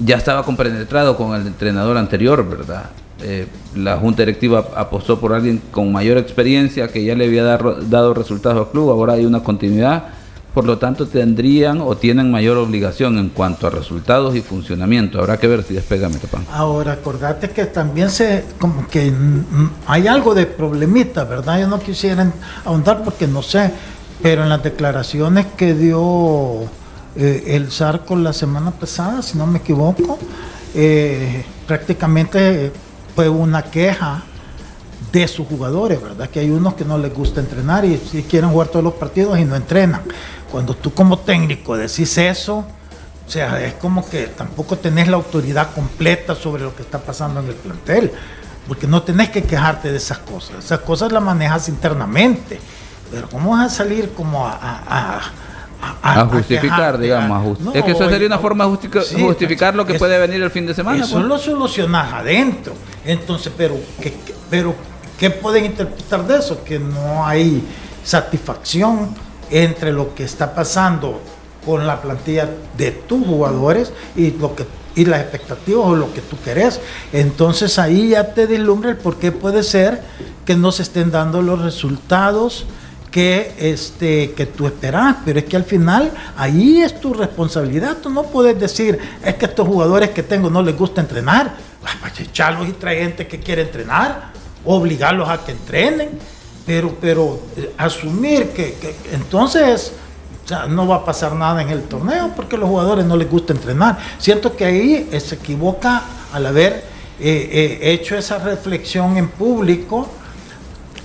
ya estaba compenetrado con el entrenador anterior, ¿verdad? Eh, la junta directiva apostó por alguien con mayor experiencia que ya le había dado resultados al club, ahora hay una continuidad por lo tanto tendrían o tienen mayor obligación en cuanto a resultados y funcionamiento. Habrá que ver si despega Metapan. Ahora, acordate que también se, como que hay algo de problemita, ¿verdad? Yo no quisiera ahondar porque no sé, pero en las declaraciones que dio eh, el Zarco la semana pasada, si no me equivoco, eh, prácticamente fue una queja de sus jugadores, ¿verdad? Que hay unos que no les gusta entrenar y si quieren jugar todos los partidos y no entrenan. Cuando tú como técnico decís eso, o sea, es como que tampoco tenés la autoridad completa sobre lo que está pasando en el plantel, porque no tenés que quejarte de esas cosas. Esas cosas las manejas internamente, pero ¿cómo vas a salir como a, a justificar, digamos. es que eso sería una forma de justificar lo que puede venir el fin de semana. Eso pues. lo solucionas adentro. Entonces, pero, ¿qué, pero ¿Qué pueden interpretar de eso? Que no hay satisfacción entre lo que está pasando con la plantilla de tus jugadores y lo que y las expectativas o lo que tú querés. Entonces ahí ya te deslumbra el por qué puede ser que no se estén dando los resultados que, este, que tú esperás, pero es que al final ahí es tu responsabilidad. Tú no puedes decir, es que estos jugadores que tengo no les gusta entrenar, pues echarlos y traer gente que quiere entrenar obligarlos a que entrenen, pero, pero eh, asumir que, entonces no va a pasar nada en el torneo porque a los jugadores no les gusta entrenar. Siento que ahí eh, se equivoca al haber eh, hecho esa reflexión en público.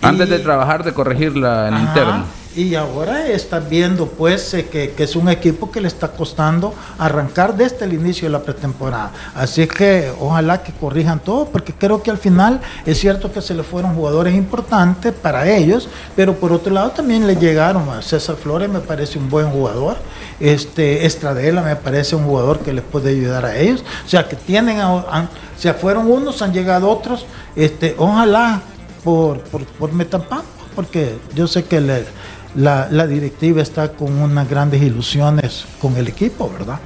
Antes de trabajar, de corregirla en interno. Y ahora está viendo pues eh, que, es un equipo que le está costando arrancar desde el inicio de la pretemporada. Así que ojalá que corrijan todo, porque creo que al final es cierto que se le fueron jugadores importantes para ellos, pero por otro lado también le llegaron a César Flores, me parece un buen jugador, este Estradela me parece un jugador que les puede ayudar a ellos, o sea que tienen, a, se fueron unos, han llegado otros, este, ojalá por, por, por Metampampa, porque yo sé que le la, la directiva está con unas grandes ilusiones con el equipo, ¿verdad?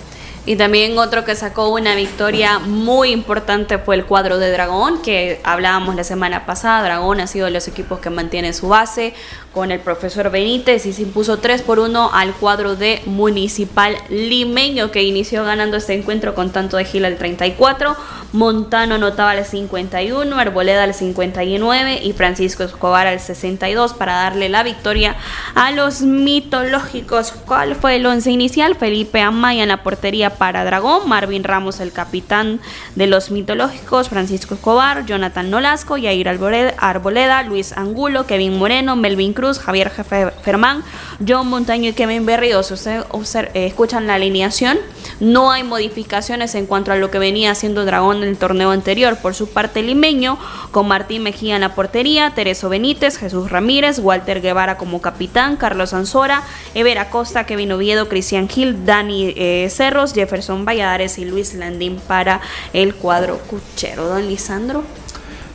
Y también otro que sacó una victoria muy importante fue el cuadro de Dragón, que hablábamos la semana pasada. Dragón ha sido de los equipos que mantiene su base con el profesor Benítez y se impuso 3 por 1 al cuadro de Municipal Limeño, que inició ganando este encuentro con tanto de Gil al 34, Montano anotaba al 51, Arboleda al 59 y Francisco Escobar al 62 para darle la victoria a los mitológicos. ¿Cuál fue el once inicial? Felipe Amaya en la portería para Dragón, Marvin Ramos el capitán de los mitológicos, Francisco Escobar, Jonathan Nolasco, Yair Arboleda, Luis Angulo, Kevin Moreno, Melvin Cruz, Javier Jefe Fermán, John Montaño y Kevin Berríos. Ustedes eh, escuchan la alineación. No hay modificaciones en cuanto a lo que venía haciendo Dragón en el torneo anterior. Por su parte, limeño, con Martín Mejía en la portería, Tereso Benítez, Jesús Ramírez, Walter Guevara como capitán, Carlos Ansora, Ever Acosta, Kevin Oviedo, Cristian Gil, Dani eh, Cerros, Jefferson Valladares y Luis Landín para el cuadro cuchero. Don Lisandro.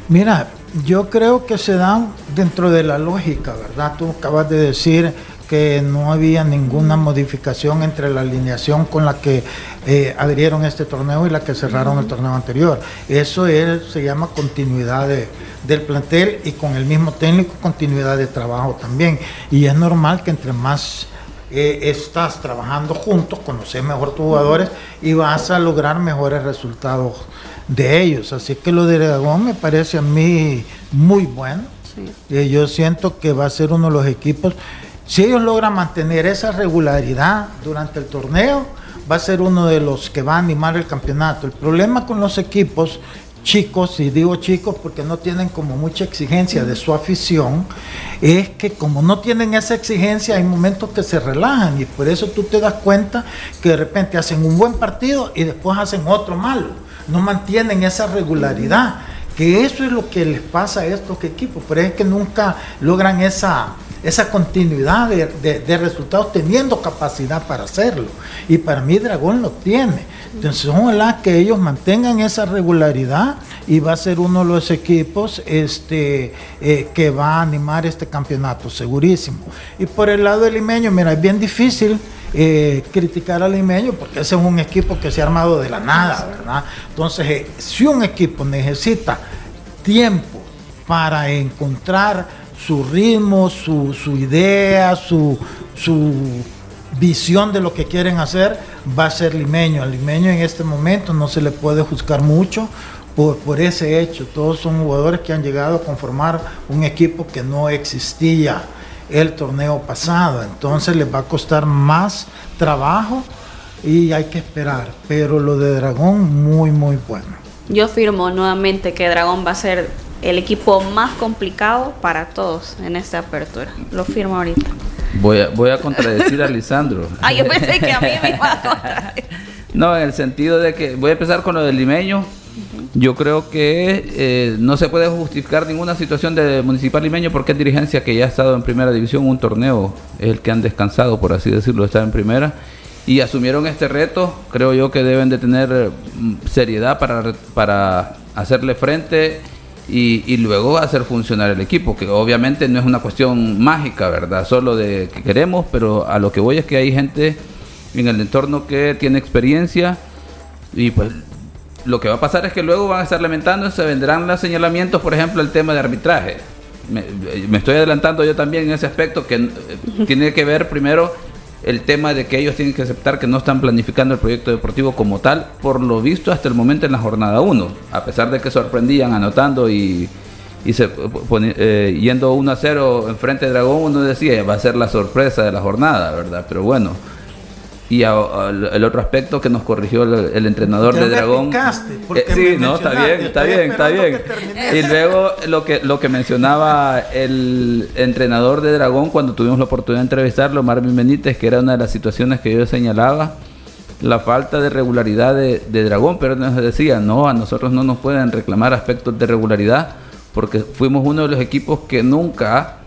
Mira, yo creo que se dan dentro de la lógica, ¿verdad? Tú acabas de decir que no había ninguna modificación entre la alineación con la que eh, adhirieron este torneo y la que cerraron el torneo anterior. Eso es, se llama continuidad del plantel y con el mismo técnico continuidad de trabajo también. Y es normal que entre más eh, estás trabajando juntos, conoces mejor tus jugadores y vas a lograr mejores resultados de ellos. Así que lo de Dragón me parece a mí muy bueno. Eh, yo siento que va a ser uno de los equipos si ellos logran mantener esa regularidad durante el torneo, va a ser uno de los que va a animar el campeonato. El problema con los equipos chicos, y digo chicos porque no tienen como mucha exigencia de su afición, es que como no tienen esa exigencia, hay momentos que se relajan y por eso tú te das cuenta que de repente hacen un buen partido y después hacen otro malo. No mantienen esa regularidad, que eso es lo que les pasa a estos equipos, pero es que nunca logran esa esa continuidad de, resultados teniendo capacidad para hacerlo. Y para mí Dragón lo tiene. Entonces, ojalá que ellos mantengan esa regularidad y va a ser uno de los equipos este, eh, que va a animar este campeonato, segurísimo. Y por el lado del limeño, mira, es bien difícil. Eh, criticar al limeño porque ese es un equipo que se ha armado de la nada, ¿verdad? Entonces, eh, si un equipo necesita tiempo para encontrar su ritmo, su, idea, su, visión de lo que quieren hacer, va a ser limeño. Al limeño en este momento no se le puede juzgar mucho por, por, ese hecho. Todos son jugadores que han llegado a conformar un equipo que no existía el torneo pasado. Entonces les va a costar más trabajo y hay que esperar. Pero lo de Dragón, muy, muy bueno. Yo firmo nuevamente que Dragón va a ser el equipo más complicado para todos en esta apertura. Lo firmo ahorita. Voy a, voy a contradecir a Lisandro. ah, yo pensé que a mí me iba a contradecir. No, en el sentido de que voy a empezar con lo del limeño. Yo creo que eh, no se puede justificar ninguna situación de Municipal Limeño porque es dirigencia que ya ha estado en primera división, un torneo es el que han descansado, por así decirlo, estar en primera y asumieron este reto. Creo yo que deben de tener mm, seriedad para, para hacerle frente y, luego hacer funcionar el equipo, que obviamente no es una cuestión mágica, ¿verdad? Solo de que queremos, pero a lo que voy es que hay gente en el entorno que tiene experiencia y pues lo que va a pasar es que luego van a estar lamentando, se vendrán los señalamientos, por ejemplo, el tema de arbitraje. Me, me estoy adelantando yo también en ese aspecto que eh, tiene que ver primero el tema de que ellos tienen que aceptar que no están planificando el proyecto deportivo como tal, por lo visto hasta el momento en la jornada 1, a pesar de que sorprendían anotando y, se, eh, yendo 1 a 0 en frente de Dragón, uno decía, va a ser la sorpresa de la jornada, ¿verdad? Pero bueno, Y a- a- el otro aspecto que nos corrigió el, el entrenador Ya de Dragón. Eh, sí, no, está bien, está bien, está bien. Y luego lo que, lo que mencionaba el entrenador de Dragón cuando tuvimos la oportunidad de entrevistarlo, Marvin Benítez, que era una de las situaciones que yo señalaba, la falta de regularidad de, de Dragón, pero nos decía, no, a nosotros no nos pueden reclamar aspectos de regularidad, porque fuimos uno de los equipos que nunca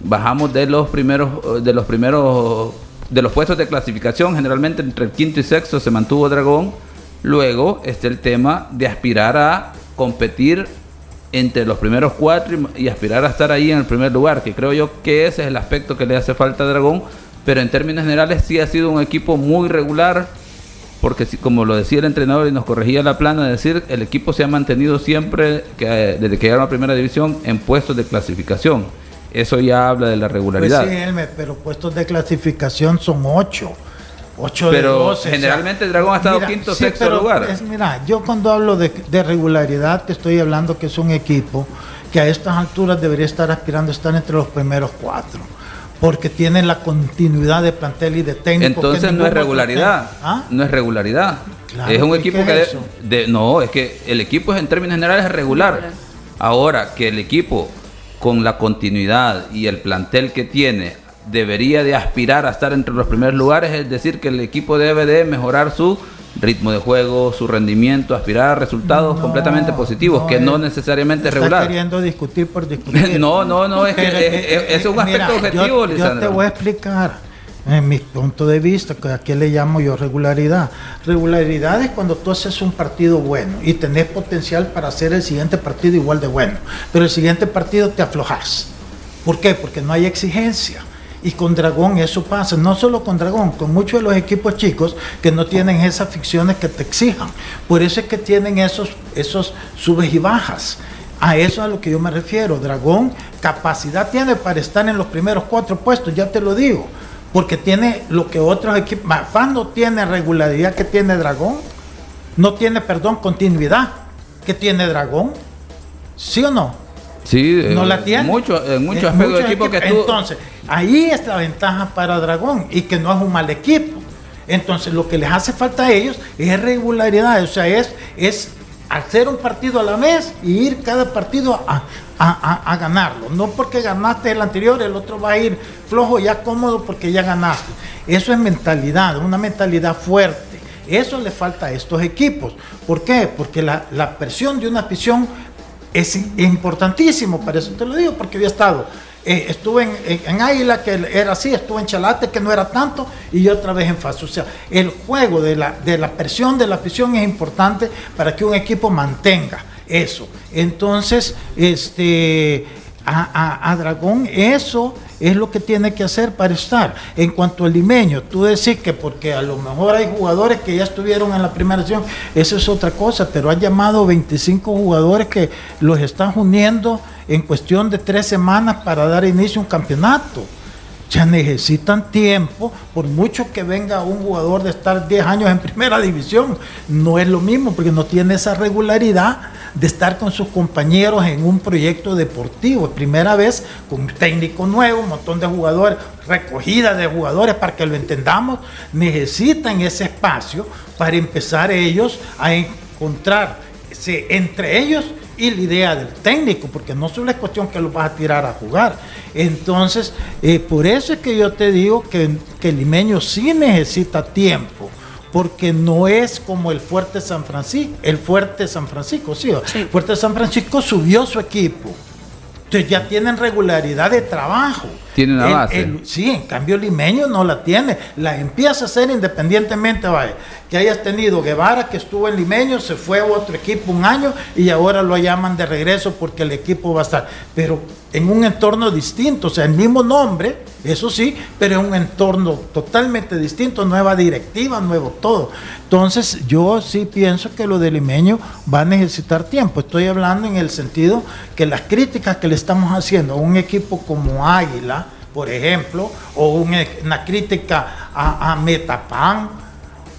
bajamos de los primeros, de los primeros, de los puestos de clasificación, generalmente entre el quinto y sexto se mantuvo Dragón, luego está el tema de aspirar a competir entre los primeros cuatro y, aspirar a estar ahí en el primer lugar, que creo yo que ese es el aspecto que le hace falta a Dragón, pero en términos generales sí ha sido un equipo muy regular, porque como lo decía el entrenador y nos corregía la plana, decir, el equipo se ha mantenido siempre, que, desde que llegaron a primera división, en puestos de clasificación. Eso ya habla de la Pues regularidad. sí, Elmer, pero puestos de clasificación son ocho. Ocho de Pero 12, o sea, generalmente el Dragón ha estado quinto, sexto pero lugar. es- mira, yo cuando hablo de, de regularidad te estoy hablando que es un equipo que a estas alturas debería estar aspirando a estar entre los primeros cuatro. Porque tiene la continuidad de plantel y de técnico. que Entonces no es regularidad. ¿Ah? No es regularidad. Claro, es un ¿y equipo que de- de- no, es que el equipo es en términos generales es. Regular. Ahora que el equipo con la continuidad y el plantel que tiene debería de aspirar a estar entre los primeros lugares, es decir, que el equipo debe de mejorar su ritmo de juego, su rendimiento, aspirar a resultados No, completamente positivos, que no necesariamente es está regular. queriendo discutir por discutir. No, no, no, es que es- eh, es- es un eh, aspecto mira, objetivo, yo, yo te voy a explicar en mi punto de vista, que a qué le llamo yo regularidad. Regularidad es cuando tú haces un partido bueno y tenés potencial para hacer el siguiente partido igual de bueno, pero el siguiente partido te aflojas. ¿Por qué? Porque no hay exigencia. Y con Dragón eso pasa, no solo con Dragón, con muchos de los equipos chicos que no tienen esas ficciones que te exijan. Por eso es que tienen esos, esos subes y bajas. A eso es a lo que yo me refiero. Dragón capacidad tiene para estar en los primeros cuatro puestos, ya te lo digo. Porque tiene lo que otros equipos. Mafán no tiene regularidad que tiene Dragón. No tiene, perdón, continuidad que tiene Dragón. ¿Sí o no? Sí, no eh, la tiene. Mucho, en muchos aspectos de muchos equipo que tú. Entonces, ahí es la ventaja para Dragón y que no es un mal equipo. Entonces, lo que les hace falta a ellos es regularidad, o sea, es, es hacer un partido a la vez y ir cada partido a, a- ganarlo. No porque ganaste el anterior, el otro va a ir flojo, ya cómodo porque ya ganaste. Eso es mentalidad, una mentalidad fuerte. Eso le falta a estos equipos. ¿Por qué? Porque la, presión de una afición es importantísimo, para eso te lo digo, porque había estado, eh, estuve en, en- Águila, que era así, estuve en Chalate, que no era tanto, y otra vez en FAS. O sea, el juego de la, de la presión de la afición es importante para que un equipo mantenga eso. Entonces, este, a, a- Dragón eso es lo que tiene que hacer para estar. En cuanto al limeño, tú decís que porque a lo mejor hay jugadores que ya estuvieron en la primera edición, eso es otra cosa, pero han llamado 25 jugadores que los están uniendo en cuestión de tres semanas para dar inicio a un campeonato. Ya necesitan tiempo, por mucho que venga un jugador de estar 10 años en primera división, no es lo mismo porque no tiene esa regularidad de estar con sus compañeros en un proyecto deportivo. Primera vez con un técnico nuevo, un montón de jugadores, recogida de jugadores para que lo entendamos, necesitan ese espacio para empezar ellos a encontrarse entre ellos y la idea del técnico, porque no solo es cuestión que los vas a tirar a jugar. Entonces, eh, por eso es que yo te digo que, que el limeño sí necesita tiempo, porque no es como el Fuerte San Francisco, el Fuerte San Francisco, sí, Sí. Fuerte San Francisco subió su equipo. Entonces ya tienen regularidad de trabajo. Tiene una El- base. el- sí, en cambio Limeño no la tiene. La empieza a hacer independientemente, vaya, que hayas tenido Guevara, que estuvo en Limeño, se fue a otro equipo un año y ahora lo llaman de regreso porque el equipo va a estar. Pero en un entorno distinto, o sea, el mismo nombre, eso sí, pero en un entorno totalmente distinto, nueva directiva, nuevo todo. Entonces, yo sí pienso que lo de Limeño va a necesitar tiempo. Estoy hablando en el sentido que las críticas que le estamos haciendo a un equipo como Águila, por ejemplo, o un- una crítica a, a Metapan,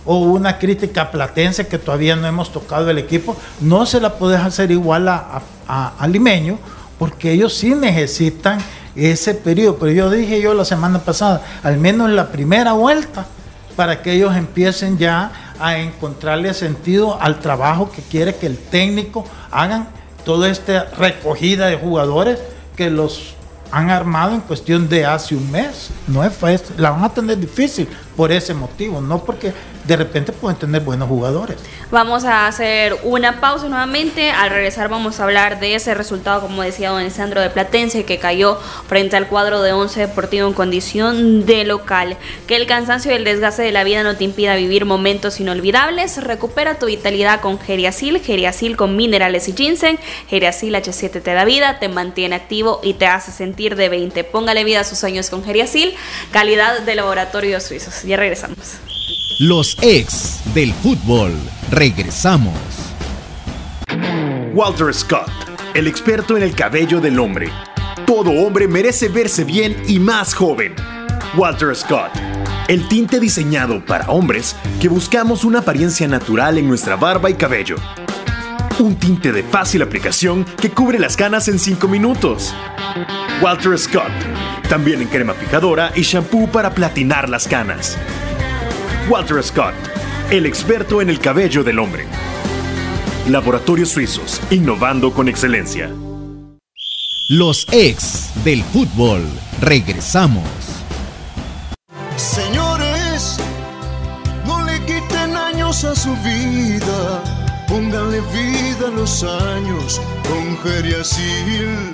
o una crítica platense que todavía no hemos tocado el equipo, no se la puedes hacer igual a, a- a- a Limeño, porque ellos sí necesitan ese periodo. Pero yo dije yo la semana pasada, al menos en la primera vuelta, para que ellos empiecen ya a encontrarle sentido al trabajo que quiere que el técnico hagan toda esta recogida de jugadores que los han armado en cuestión de hace un mes. No es fácil, la van a tener difícil por ese motivo, no porque de repente pueden tener buenos jugadores. Vamos a hacer una pausa nuevamente. Al regresar vamos a hablar de ese resultado, como decía don Alessandro de Platense, que cayó frente al cuadro de Once Deportivo en condición de local. Que el cansancio y el desgaste de la vida no te impida vivir momentos inolvidables. Recupera tu vitalidad con Geriasil, Geriasil con minerales y ginseng. Geriasil H7 te da vida, te mantiene activo y te hace sentir de 20. Póngale vida a sus sueños con Geriasil, calidad de laboratorio suizos. Ya regresamos. Los ex del fútbol. Regresamos. Walter Scott, el experto en el cabello del hombre. Todo hombre merece verse bien y más joven. Walter Scott, el tinte diseñado para hombres que buscamos una apariencia natural en nuestra barba y cabello. Un tinte de fácil aplicación que cubre las canas en 5 minutos. Walter Scott, también en crema fijadora y shampoo para platinar las canas. Walter Scott, el experto en el cabello del hombre. Laboratorios Suizos, innovando con excelencia. Los ex del fútbol. Regresamos. Señores, no le quiten años a su vida. Pónganle vida a los años con Geriasil.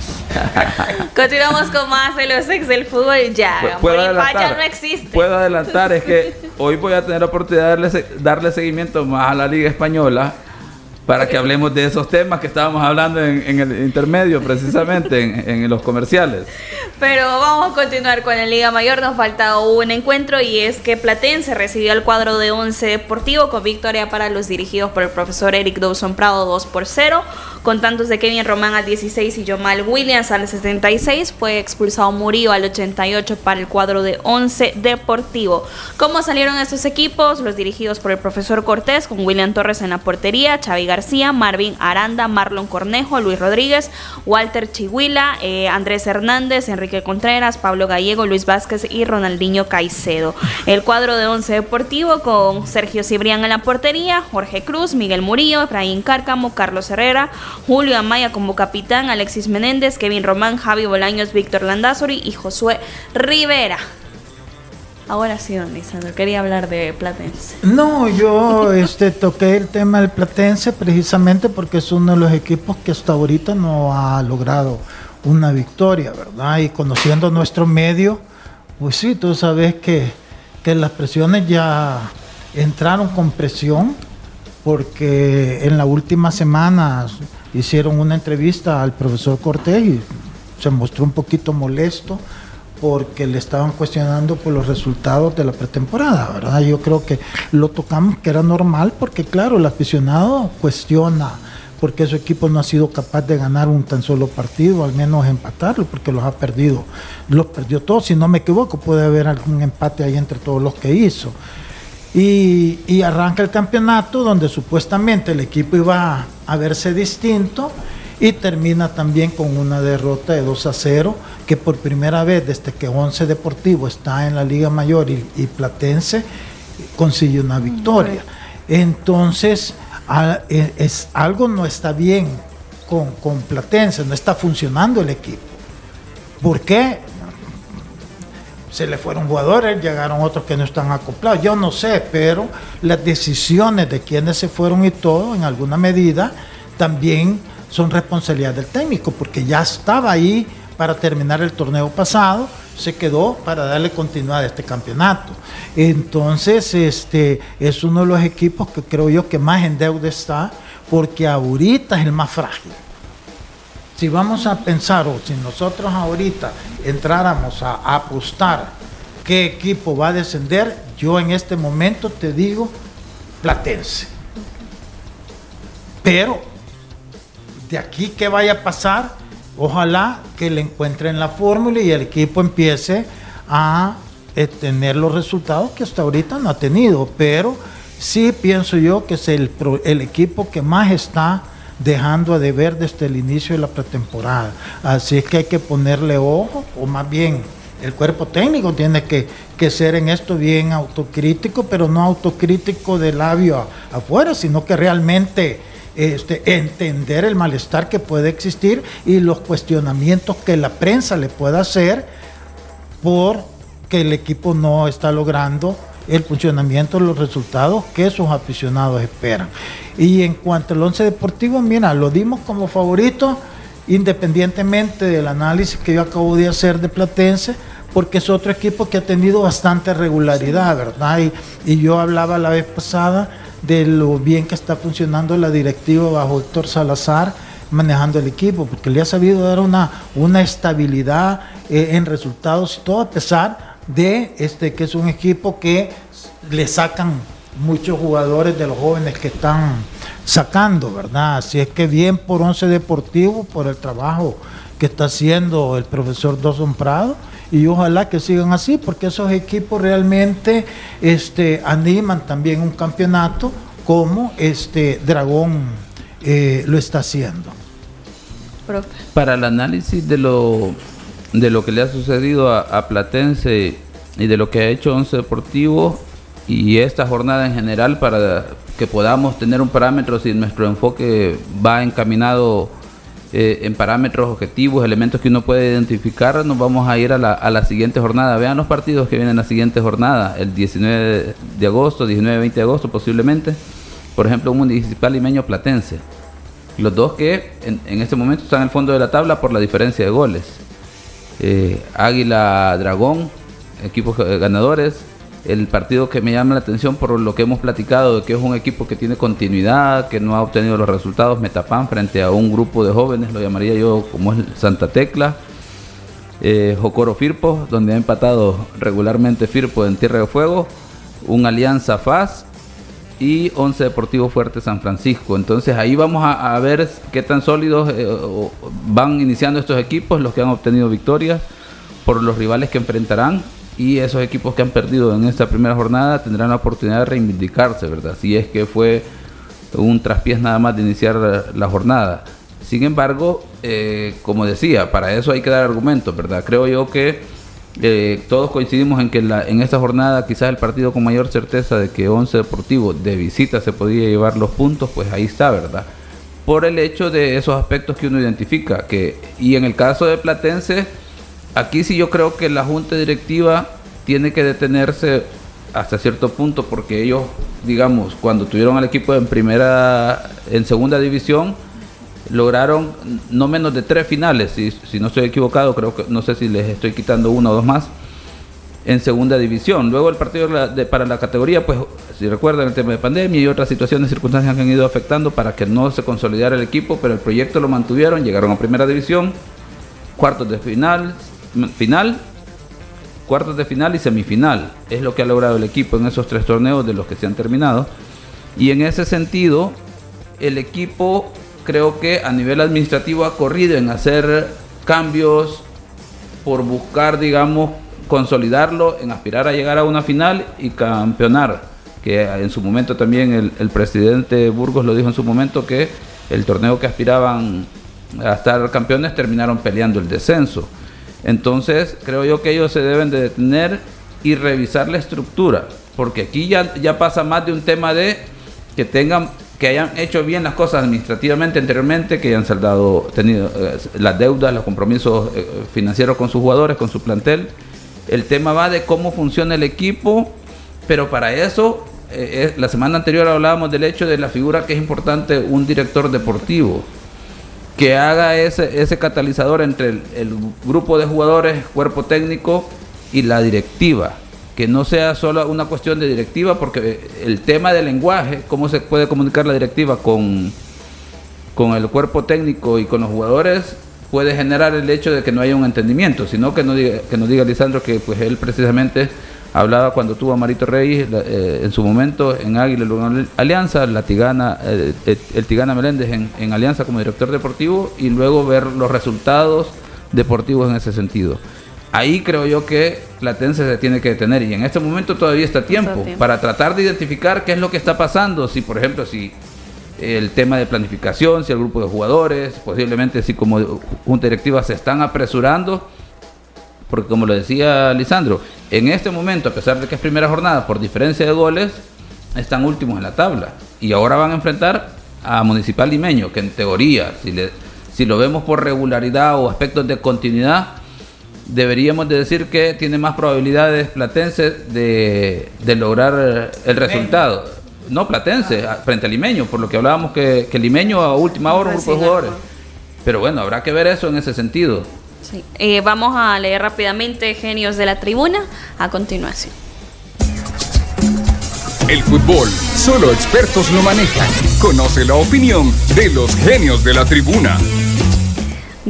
Continuamos con más de los ex del fútbol. Ya, Puedo adelantar, no existe. puedo adelantar, es que hoy voy a tener la oportunidad de darle, darle seguimiento más a la Liga Española para que hablemos de esos temas que estábamos hablando en, en el intermedio, precisamente en, en los comerciales. Pero vamos a continuar con la Liga Mayor. Nos falta un encuentro y es que Platense recibió el cuadro de 11 Deportivo con victoria para los dirigidos por el profesor Eric Dawson Prado 2 por 0. Con tantos de Kevin Román al 16 y Jomal Williams al 76. Fue expulsado Murillo al 88 para el cuadro de 11 Deportivo. ¿Cómo salieron estos equipos? Los dirigidos por el profesor Cortés con William Torres en la portería, Xavi García, Marvin Aranda, Marlon Cornejo, Luis Rodríguez, Walter Chihuila, eh, Andrés Hernández, Enrique Contreras, Pablo Gallego, Luis Vázquez y Ronaldinho Caicedo. El cuadro de 11 Deportivo con Sergio Cibrián en la portería, Jorge Cruz, Miguel Murillo, Efraín Cárcamo, Carlos Herrera, Julio Amaya como capitán, Alexis Menéndez, Kevin Román, Javi Bolaños, Víctor Landazuri y Josué Rivera. Ahora sí, don Lisandro, quería hablar de Platense. No, yo este, toqué el tema del Platense precisamente porque es uno de los equipos que hasta ahorita no ha logrado una victoria, ¿verdad? Y conociendo nuestro medio, pues sí, tú sabes que, que las presiones ya entraron con presión porque en la última semana hicieron una entrevista al profesor Cortés y se mostró un poquito molesto porque le estaban cuestionando por los resultados de la pretemporada, ¿verdad? Yo creo que lo tocamos que era normal porque claro, el aficionado cuestiona porque su equipo no ha sido capaz de ganar un tan solo partido, al menos empatarlo, porque los ha perdido, los perdió todos, si no me equivoco, puede haber algún empate ahí entre todos los que hizo. Y, y arranca el campeonato donde supuestamente el equipo iba a verse distinto y termina también con una derrota de 2 a 0 que por primera vez desde que Once Deportivo está en la Liga Mayor y, y Platense consigue una victoria. Entonces, a- e- es, algo no está bien con, con Platense, no está funcionando el equipo. ¿Por qué? Se le fueron jugadores, llegaron otros que no están acoplados. Yo no sé, pero las decisiones de quienes se fueron y todo, en alguna medida, también son responsabilidad del técnico, porque ya estaba ahí para terminar el torneo pasado, se quedó para darle continuidad a este campeonato. Entonces, este es uno de los equipos que creo yo que más en deuda está, porque ahorita es el más frágil si vamos a pensar o si nosotros ahorita entráramos a, apostar qué equipo va a descender, yo en este momento te digo Platense. Pero de aquí que vaya a pasar, ojalá que le encuentren la fórmula y el equipo empiece a eh, tener los resultados que hasta ahorita no ha tenido. Pero sí pienso yo que es el, el equipo que más está dejando a deber desde el inicio de la pretemporada. Así es que hay que ponerle ojo, o más bien el cuerpo técnico tiene que, que ser en esto bien autocrítico, pero no autocrítico de labio afuera, sino que realmente este, entender el malestar que puede existir y los cuestionamientos que la prensa le pueda hacer por que el equipo no está logrando el funcionamiento, los resultados que sus aficionados esperan. Y en cuanto al once deportivo, mira, lo dimos como favorito, independientemente del análisis que yo acabo de hacer de Platense, porque es otro equipo que ha tenido bastante regularidad, ¿verdad? Y, y yo hablaba la vez pasada de lo bien que está funcionando la directiva bajo Héctor Salazar, manejando el equipo, porque le ha sabido dar una, una estabilidad eh, en resultados y todo, a pesar de este que es un equipo que le sacan muchos jugadores de los jóvenes que están sacando, ¿verdad? Así es que bien por Once Deportivo, por el trabajo que está haciendo el profesor Dawson Prado y ojalá que sigan así porque esos equipos realmente este, animan también un campeonato como este Dragón eh, lo está haciendo. Profe. Para el análisis de lo, de lo que le ha sucedido a, Platense y de lo que ha hecho Once Deportivo y esta jornada en general para que podamos tener un parámetro si nuestro enfoque va encaminado eh, en parámetros objetivos, elementos que uno puede identificar, nos vamos a ir a la, a la siguiente jornada. Vean los partidos que vienen en la siguiente jornada, el 19 de agosto, 19-20 de agosto posiblemente. Por ejemplo, un municipal limeño platense. Los dos que en este momento están en el fondo de la tabla por la diferencia de goles. Eh, Águila Dragón, equipos eh, ganadores. El partido que me llama la atención por lo que hemos platicado, de que es un equipo que tiene continuidad, que no ha obtenido los resultados, Metapan frente a un grupo de jóvenes, lo llamaría yo como es Santa Tecla. Eh, Jocoro Firpo, donde ha empatado regularmente Firpo en Tierra de Fuego. Un Alianza FAS y Once Deportivo Fuerte San Francisco. Entonces ahí vamos a, ver qué tan sólidos eh, van iniciando estos equipos, los que han obtenido victorias por los rivales que enfrentarán y esos equipos que han perdido en esta primera jornada tendrán la oportunidad de reivindicarse, ¿verdad? Si es que fue un traspiés nada más de iniciar la, la jornada. Sin embargo, eh, como decía, para eso hay que dar argumentos, ¿verdad? Creo yo que eh, todos coincidimos en que la- en esta jornada quizás el partido con mayor certeza de que Once Deportivo de visita se podía llevar los puntos, pues ahí está, ¿verdad? Por el hecho de esos aspectos que uno identifica. Que, y en el caso de Platense, aquí sí yo creo que la junta directiva tiene que detenerse hasta cierto punto porque ellos, digamos, cuando tuvieron al equipo en primera, en segunda división, lograron no menos de tres finales, si, si no estoy equivocado, creo que no sé si les estoy quitando uno o dos más, en segunda división. Luego el partido para la categoría, pues si recuerdan el tema de pandemia y otras situaciones, circunstancias que han ido afectando para que no se consolidara el equipo, pero el proyecto lo mantuvieron, llegaron a primera división, cuartos de final, final, cuartos de final y semifinal. Es lo que ha logrado el equipo en esos tres torneos de los que se han terminado. Y en ese sentido, el equipo creo que a nivel administrativo ha corrido en hacer cambios por buscar, digamos, consolidarlo, en aspirar a llegar a una final y campeonar. Que en su momento también el, presidente Burgos lo dijo en su momento que el torneo que aspiraban a estar campeones terminaron peleando el descenso. Entonces creo yo que ellos se deben de detener y revisar la estructura, porque aquí ya, ya pasa más de un tema de que tengan que hayan hecho bien las cosas administrativamente anteriormente, que hayan saldado tenido eh, las deudas, los compromisos eh, financieros con sus jugadores, con su plantel. El tema va de cómo funciona el equipo, pero para eso eh, la semana anterior hablábamos del hecho de la figura que es importante un director deportivo que haga ese, ese catalizador entre el grupo de jugadores, cuerpo técnico y la directiva. Que no sea solo una cuestión de directiva, porque el tema del lenguaje, cómo se puede comunicar la directiva con, con el cuerpo técnico y con los jugadores, puede generar el hecho de que no haya un entendimiento, sino que no diga, que nos diga Lisandro que pues él precisamente hablaba cuando tuvo a Marito Reyes eh, en su momento en Águila en Alianza, la Tigana, eh, el Tigana Meléndez en, Alianza como director deportivo y luego ver los resultados deportivos en ese sentido. Ahí creo yo que Platense se tiene que detener y en este momento todavía está tiempo para tratar de identificar qué es lo que está pasando, si por ejemplo si el tema de planificación, si el grupo de jugadores, posiblemente si como junta directiva se están apresurando, porque como lo decía Lisandro, en este momento, a pesar de que es primera jornada, por diferencia de goles, están últimos en la tabla. Y ahora van a enfrentar a Municipal Limeño, que en teoría, si, le, si lo vemos por regularidad o aspectos de continuidad, deberíamos de decir que tiene más probabilidades Platense de, de lograr el resultado no Platense, frente a Limeño, por lo que hablábamos que, que Limeño a última hora un grupo de jugadores. Pero bueno, habrá que ver eso en ese sentido. Sí. Eh, vamos a leer rápidamente Genios de la Tribuna a continuación. El fútbol, solo expertos lo manejan. Conoce la opinión de los genios de la tribuna.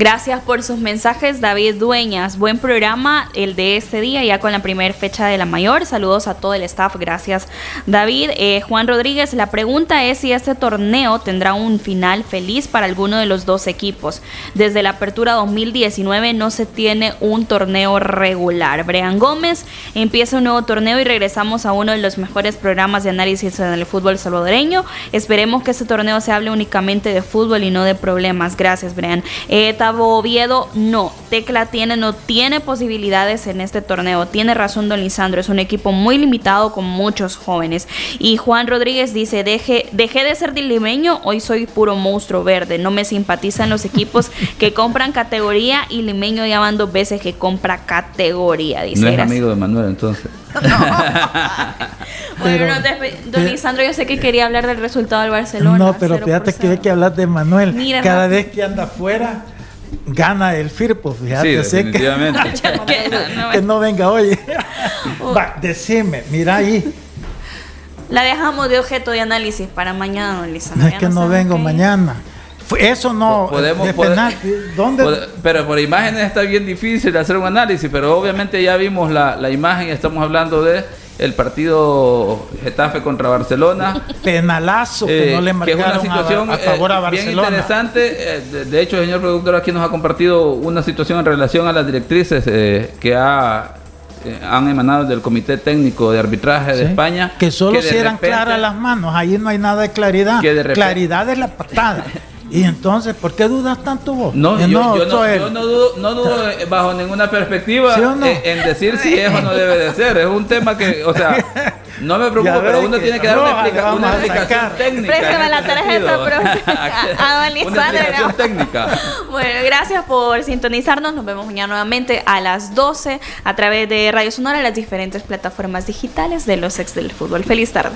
Gracias por sus mensajes, David Dueñas. Buen programa el de este día, ya con la primera fecha de la mayor. Saludos a todo el staff. Gracias, David. Eh, Juan Rodríguez, la pregunta es si este torneo tendrá un final feliz para alguno de los dos equipos. Desde la apertura 2019 no se tiene un torneo regular. Brean Gómez empieza un nuevo torneo y regresamos a uno de los mejores programas de análisis en el fútbol salvadoreño. Esperemos que este torneo se hable únicamente de fútbol y no de problemas. Gracias, Brean. Eh, Gustavo Oviedo, no. Tecla tiene, no tiene posibilidades en este torneo. Tiene razón Don Lisandro, es un equipo muy limitado con muchos jóvenes. Y Juan Rodríguez dice, Deje, dejé de ser limeño, hoy soy puro monstruo verde. No me simpatizan los equipos que compran categoría y limeño ya van dos veces que compra categoría. Dice, no es amigo de Manuel entonces. bueno, don Lisandro, yo sé que quería hablar del resultado del Barcelona. No, pero fíjate que hay que hablar de Manuel. Cada vez que anda afuera gana el Firpo, fíjate. Sí, definitivamente. Que, no venga hoy. Va, decime, mira ahí. La dejamos de objeto de análisis para mañana, Lisandro. No es que no, vengo mañana. Eso no podemos, ¿Dónde? pero por imágenes está bien difícil hacer un análisis, pero obviamente ya vimos la, la imagen y estamos hablando de el partido Getafe contra Barcelona. Penalazo que eh, no le marcaron una situación a, favor a eh, Barcelona. Bien interesante. Eh, de, hecho, el señor productor aquí nos ha compartido una situación en relación a las directrices que ha han emanado del Comité Técnico de Arbitraje de España. Que solo si eran claras las manos, ahí no hay nada de claridad. claridad es la patada. Y entonces, ¿por qué dudas tanto vos? No, yo, no, dudo, no dudo bajo ninguna perspectiva en, decir si es o no debe de ser. Es un tema que, o sea, no me preocupo, pero uno tiene que dar una, explicación técnica. Préstame la tarjeta, profe. a Una explicación técnica. Bueno, gracias por sintonizarnos. Nos vemos mañana nuevamente a las 12 a través de Radio Sonora y las diferentes plataformas digitales de los ex del fútbol. Feliz tarde.